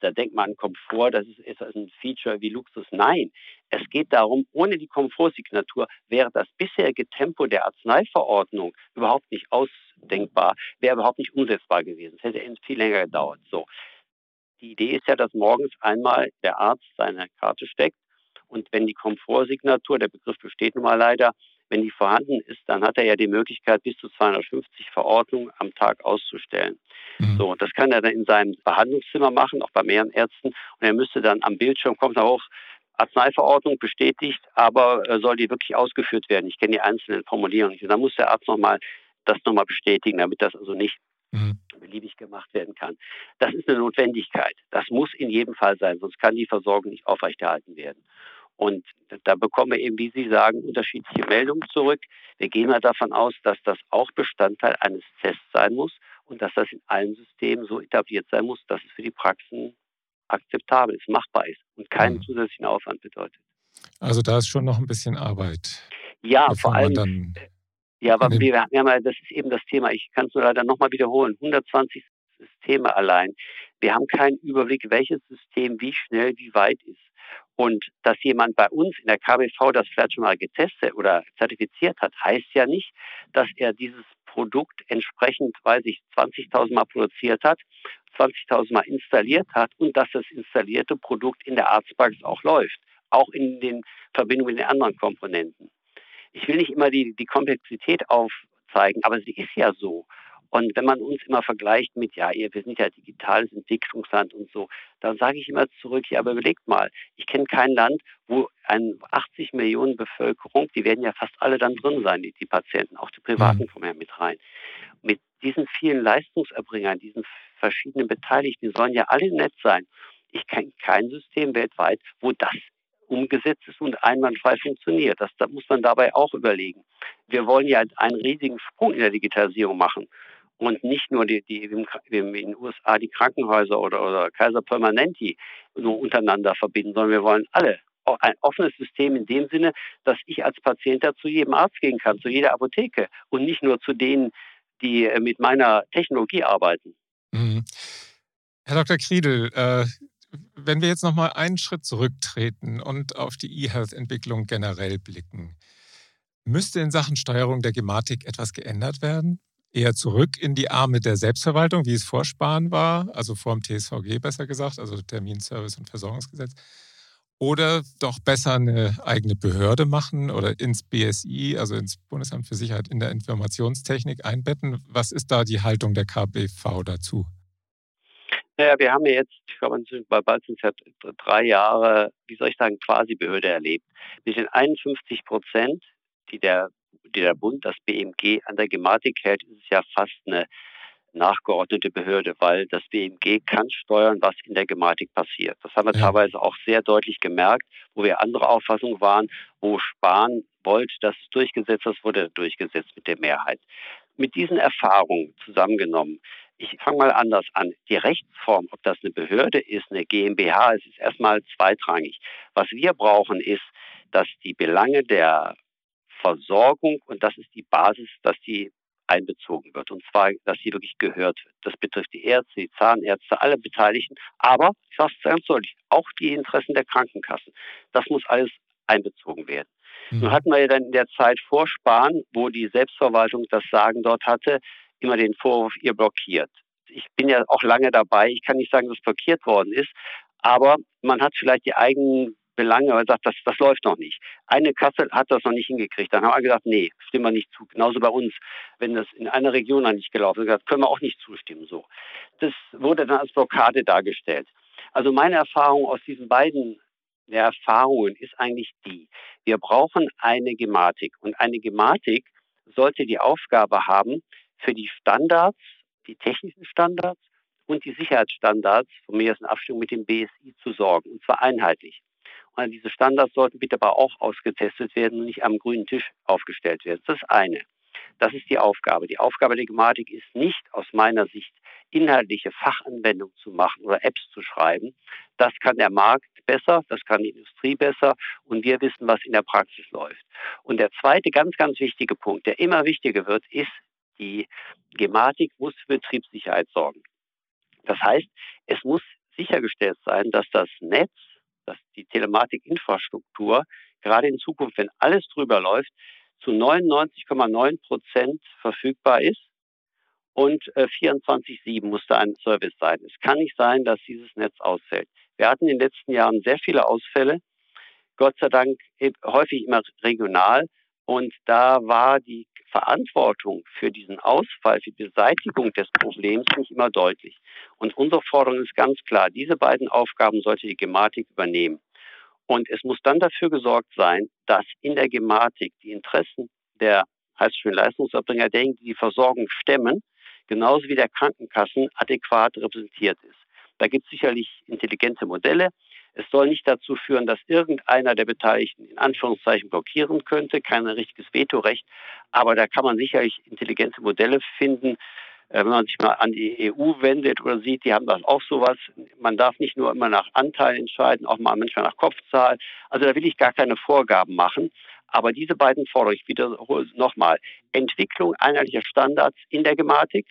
B: da denkt man an Komfort, das ist, ist ein Feature wie Luxus. Nein, es geht darum, ohne die Komfortsignatur wäre das bisherige Tempo der Arzneiverordnung überhaupt nicht ausdenkbar, wäre überhaupt nicht umsetzbar gewesen. Es hätte viel länger gedauert. So. Die Idee ist ja, dass morgens einmal der Arzt seine Karte steckt und wenn die Komfortsignatur, der Begriff besteht nun mal leider, wenn die vorhanden ist, dann hat er ja die Möglichkeit, bis zu 250 Verordnungen am Tag auszustellen. Mhm. So, das kann er dann in seinem Behandlungszimmer machen, auch bei mehreren Ärzten. Und er müsste dann am Bildschirm kommt auch Arzneiverordnung bestätigt, aber äh, soll die wirklich ausgeführt werden? Ich kenne die einzelnen Formulierungen nicht. Und dann muss der Arzt nochmal das nochmal bestätigen, damit das also nicht mhm. beliebig gemacht werden kann. Das ist eine Notwendigkeit. Das muss in jedem Fall sein, sonst kann die Versorgung nicht aufrechterhalten werden. Und da bekommen wir eben, wie Sie sagen, unterschiedliche Meldungen zurück. Wir gehen mal davon aus, dass das auch Bestandteil eines Tests sein muss und dass das in allen Systemen so etabliert sein muss, dass es für die Praxen akzeptabel ist, machbar ist und keinen mhm. zusätzlichen Aufwand bedeutet.
A: Also da ist schon noch ein bisschen Arbeit.
B: Ja, vor allem. Äh, ja, aber wir, haben ja, das ist eben das Thema. Ich kann es nur leider nochmal wiederholen. 120 Systeme allein. Wir haben keinen Überblick, welches System wie schnell, wie weit ist. Und dass jemand bei uns in der KBV das vielleicht schon mal getestet oder zertifiziert hat, heißt ja nicht, dass er dieses Produkt entsprechend, weiß ich, 20.000 Mal produziert hat, 20.000 Mal installiert hat und dass das installierte Produkt in der Arztpraxis auch läuft, auch in den Verbindungen mit den anderen Komponenten. Ich will nicht immer die, die Komplexität aufzeigen, aber sie ist ja so. Und wenn man uns immer vergleicht mit, ja, wir sind ja digitales Entwicklungsland und so, dann sage ich immer zurück, ja, aber überlegt mal, ich kenne kein Land, wo ein 80 Millionen Bevölkerung, die werden ja fast alle dann drin sein, die, die Patienten, auch die Privaten mhm. kommen ja mit rein. Mit diesen vielen Leistungserbringern, diesen verschiedenen Beteiligten, die sollen ja alle nett sein. Ich kenne kein System weltweit, wo das umgesetzt ist und einwandfrei funktioniert. Das, das muss man dabei auch überlegen. Wir wollen ja einen riesigen Sprung in der Digitalisierung machen und nicht nur die, die in den USA die Krankenhäuser oder, oder Kaiser Permanenti nur untereinander verbinden, sondern wir wollen alle ein offenes System in dem Sinne, dass ich als Patient zu jedem Arzt gehen kann, zu jeder Apotheke und nicht nur zu denen, die äh, mit meiner Technologie arbeiten.
A: Mhm. Herr Dr. Kriedel, äh, wenn wir jetzt noch mal einen Schritt zurücktreten und auf die E-Health-Entwicklung generell blicken, müsste in Sachen Steuerung der Gematik etwas geändert werden? Eher zurück in die Arme der Selbstverwaltung, wie es vor Sparen war, also vor dem TSVG besser gesagt, also Terminservice und Versorgungsgesetz, oder doch besser eine eigene Behörde machen oder ins BSI, also ins Bundesamt für Sicherheit in der Informationstechnik einbetten. Was ist da die Haltung der KBV dazu?
B: Naja, wir haben ja jetzt, ich glaube, bei bald sind es ja drei Jahre, wie soll ich sagen, quasi Behörde erlebt. Wir sind 51 Prozent, die der die der Bund, das BMG, an der Gematik hält, ist es ja fast eine nachgeordnete Behörde, weil das BMG kann steuern, was in der Gematik passiert. Das haben wir ja. teilweise auch sehr deutlich gemerkt, wo wir andere Auffassung waren, wo Spahn wollte, dass es durchgesetzt ist, wurde durchgesetzt mit der Mehrheit. Mit diesen Erfahrungen zusammengenommen, ich fange mal anders an. Die Rechtsform, ob das eine Behörde ist, eine GmbH, es ist erstmal zweitrangig. Was wir brauchen, ist, dass die Belange der Versorgung und das ist die Basis, dass die einbezogen wird. Und zwar, dass sie wirklich gehört wird. Das betrifft die Ärzte, die Zahnärzte, alle Beteiligten. Aber, ich sage es ganz deutlich, auch die Interessen der Krankenkassen. Das muss alles einbezogen werden. Mhm. Nun hatten wir ja dann in der Zeit vor Spahn, wo die Selbstverwaltung das Sagen dort hatte, immer den Vorwurf, ihr blockiert. Ich bin ja auch lange dabei. Ich kann nicht sagen, dass blockiert worden ist. Aber man hat vielleicht die eigenen Belange, aber sagt, das, das läuft noch nicht. Eine Kasse hat das noch nicht hingekriegt. Dann haben wir gesagt, nee, stimmen wir nicht zu. Genauso bei uns, wenn das in einer Region noch nicht gelaufen ist, können wir auch nicht zustimmen. So, das wurde dann als Blockade dargestellt. Also meine Erfahrung aus diesen beiden Erfahrungen ist eigentlich die: Wir brauchen eine Gematik und eine Gematik sollte die Aufgabe haben, für die Standards, die technischen Standards und die Sicherheitsstandards von mir aus in Abstimmung mit dem BSI zu sorgen, und zwar einheitlich. Und diese Standards sollten bitte aber auch ausgetestet werden und nicht am grünen Tisch aufgestellt werden. Das ist eine. Das ist die Aufgabe. Die Aufgabe der Gematik ist nicht aus meiner Sicht inhaltliche Fachanwendungen zu machen oder Apps zu schreiben. Das kann der Markt besser, das kann die Industrie besser und wir wissen, was in der Praxis läuft. Und der zweite ganz, ganz wichtige Punkt, der immer wichtiger wird, ist, die Gematik muss für Betriebssicherheit sorgen. Das heißt, es muss sichergestellt sein, dass das Netz dass die Telematikinfrastruktur gerade in Zukunft, wenn alles drüber läuft, zu 99,9 Prozent verfügbar ist und 24-7 äh, muss da ein Service sein. Es kann nicht sein, dass dieses Netz ausfällt. Wir hatten in den letzten Jahren sehr viele Ausfälle, Gott sei Dank häufig immer regional. Und da war die Verantwortung für diesen Ausfall, für die Beseitigung des Problems nicht immer deutlich. Und unsere Forderung ist ganz klar, diese beiden Aufgaben sollte die Gematik übernehmen. Und es muss dann dafür gesorgt sein, dass in der Gematik die Interessen der heißt schön Leistungserbringer, derjenigen, die die Versorgung stemmen, genauso wie der Krankenkassen adäquat repräsentiert ist. Da gibt es sicherlich intelligente Modelle. Es soll nicht dazu führen, dass irgendeiner der Beteiligten in Anführungszeichen blockieren könnte, kein richtiges Vetorecht. Aber da kann man sicherlich intelligente Modelle finden, Äh, wenn man sich mal an die EU wendet oder sieht, die haben das auch sowas. Man darf nicht nur immer nach Anteil entscheiden, auch mal manchmal nach Kopfzahl. Also da will ich gar keine Vorgaben machen. Aber diese beiden Forderungen, ich wiederhole nochmal, Entwicklung einheitlicher Standards in der Gematik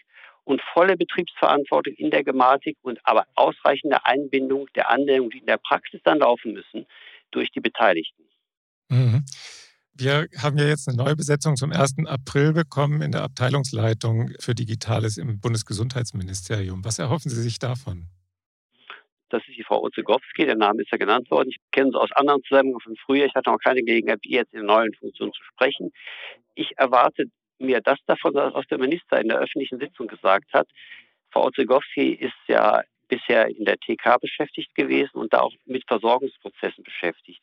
B: und volle Betriebsverantwortung in der Gematik und aber ausreichende Einbindung der Anwendungen, die in der Praxis dann laufen müssen, durch die Beteiligten.
A: Mhm. Wir haben ja jetzt eine neue Besetzung zum 1. April bekommen in der Abteilungsleitung für Digitales im Bundesgesundheitsministerium. Was erhoffen Sie sich davon?
B: Das ist die Frau Ozegowski, der Name ist ja genannt worden. Ich kenne sie aus anderen Zusammenhängen von früher. Ich hatte noch keine Gelegenheit, wie jetzt in der neuen Funktion zu sprechen. Ich erwarte mir das davon, was der Minister in der öffentlichen Sitzung gesagt hat. Frau Ozegowski ist ja bisher in der TK beschäftigt gewesen und da auch mit Versorgungsprozessen beschäftigt.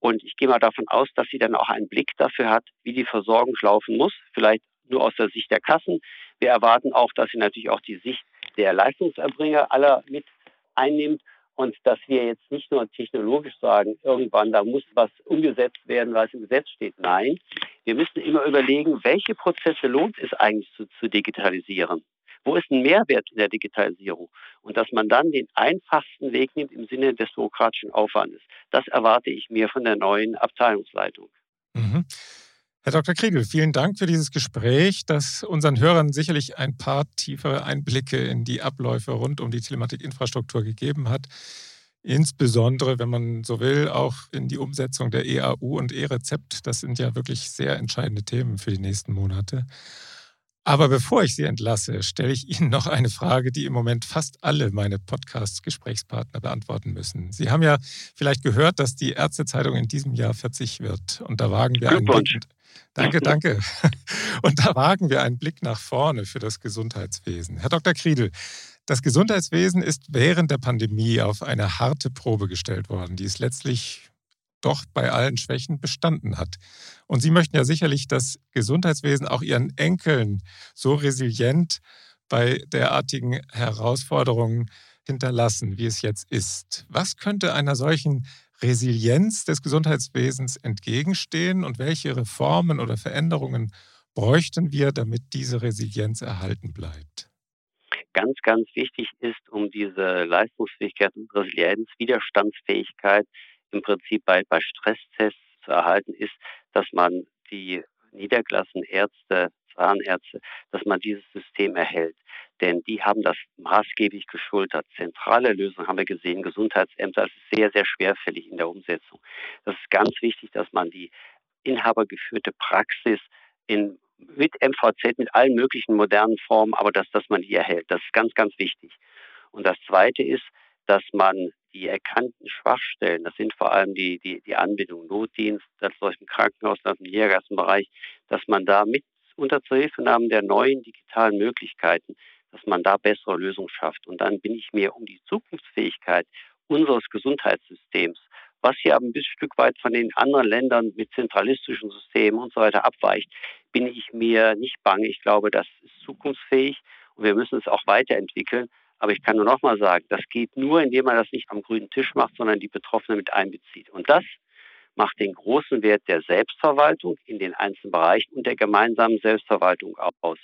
B: Und ich gehe mal davon aus, dass sie dann auch einen Blick dafür hat, wie die Versorgung laufen muss. Vielleicht nur aus der Sicht der Kassen. Wir erwarten auch, dass sie natürlich auch die Sicht der Leistungserbringer aller mit einnimmt und dass wir jetzt nicht nur technologisch sagen, irgendwann da muss was umgesetzt werden, es im Gesetz steht. Nein, wir müssen immer überlegen, welche Prozesse lohnt es eigentlich zu, zu digitalisieren. Wo ist ein Mehrwert in der Digitalisierung? Und dass man dann den einfachsten Weg nimmt im Sinne des bürokratischen Aufwandes. Das erwarte ich mir von der neuen Abteilungsleitung.
A: Mhm. Herr Dr. Kriegel, vielen Dank für dieses Gespräch, das unseren Hörern sicherlich ein paar tiefere Einblicke in die Abläufe rund um die Telematikinfrastruktur gegeben hat. Insbesondere, wenn man so will, auch in die Umsetzung der EAU und E-Rezept. Das sind ja wirklich sehr entscheidende Themen für die nächsten Monate. Aber bevor ich Sie entlasse, stelle ich Ihnen noch eine Frage, die im Moment fast alle meine Podcast-Gesprächspartner beantworten müssen. Sie haben ja vielleicht gehört, dass die Ärztezeitung in diesem Jahr 40 wird. Und da wagen wir einen Blick. Danke, danke. *laughs* Und da wagen wir einen Blick nach vorne für das Gesundheitswesen. Herr Dr. Kriedel, das Gesundheitswesen ist während der Pandemie auf eine harte Probe gestellt worden, die es letztlich doch bei allen Schwächen bestanden hat. Und Sie möchten ja sicherlich das Gesundheitswesen auch Ihren Enkeln so resilient bei derartigen Herausforderungen hinterlassen, wie es jetzt ist. Was könnte einer solchen Resilienz des Gesundheitswesens entgegenstehen und welche Reformen oder Veränderungen bräuchten wir, damit diese Resilienz erhalten bleibt?
B: Ganz, ganz wichtig ist, um diese Leistungsfähigkeit und Resilienz, Widerstandsfähigkeit im Prinzip bei, bei Stresstests zu erhalten ist, dass man die niedergelassenen Ärzte, Zahnärzte, dass man dieses System erhält. Denn die haben das maßgeblich geschultert. Zentrale Lösungen haben wir gesehen, Gesundheitsämter, das ist sehr, sehr schwerfällig in der Umsetzung. Das ist ganz wichtig, dass man die inhabergeführte Praxis in, mit MVZ, mit allen möglichen modernen Formen, aber dass, dass man die erhält. Das ist ganz, ganz wichtig. Und das Zweite ist, dass man die erkannten Schwachstellen, das sind vor allem die, die, die Anbindung Notdienst, das dem Krankenhaus, aus dem Niedergassenbereich, dass man da mit unter Zuhilfenahme der neuen digitalen Möglichkeiten, dass man da bessere Lösungen schafft. Und dann bin ich mir um die Zukunftsfähigkeit unseres Gesundheitssystems, was hier ein bisschen Stück weit von den anderen Ländern mit zentralistischen Systemen und so weiter abweicht, bin ich mir nicht bange. Ich glaube, das ist zukunftsfähig und wir müssen es auch weiterentwickeln. Aber ich kann nur noch mal sagen, das geht nur, indem man das nicht am grünen Tisch macht, sondern die Betroffenen mit einbezieht. Und das macht den großen Wert der Selbstverwaltung in den einzelnen Bereichen und der gemeinsamen Selbstverwaltung aus.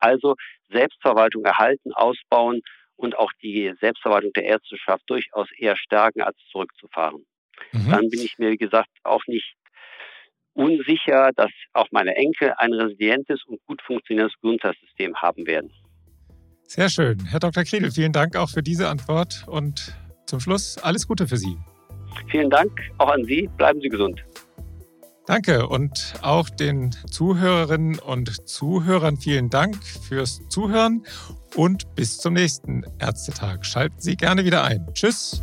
B: Also Selbstverwaltung erhalten, ausbauen und auch die Selbstverwaltung der Ärzteschaft durchaus eher stärken, als zurückzufahren. Mhm. Dann bin ich mir, wie gesagt, auch nicht unsicher, dass auch meine Enkel ein resilientes und gut funktionierendes Gesundheitssystem haben werden.
A: Sehr schön. Herr Dr. Kriedel, vielen Dank auch für diese Antwort und zum Schluss alles Gute für Sie.
B: Vielen Dank auch an Sie. Bleiben Sie gesund.
A: Danke und auch den Zuhörerinnen und Zuhörern vielen Dank fürs Zuhören und bis zum nächsten Ärztetag. Schalten Sie gerne wieder ein. Tschüss.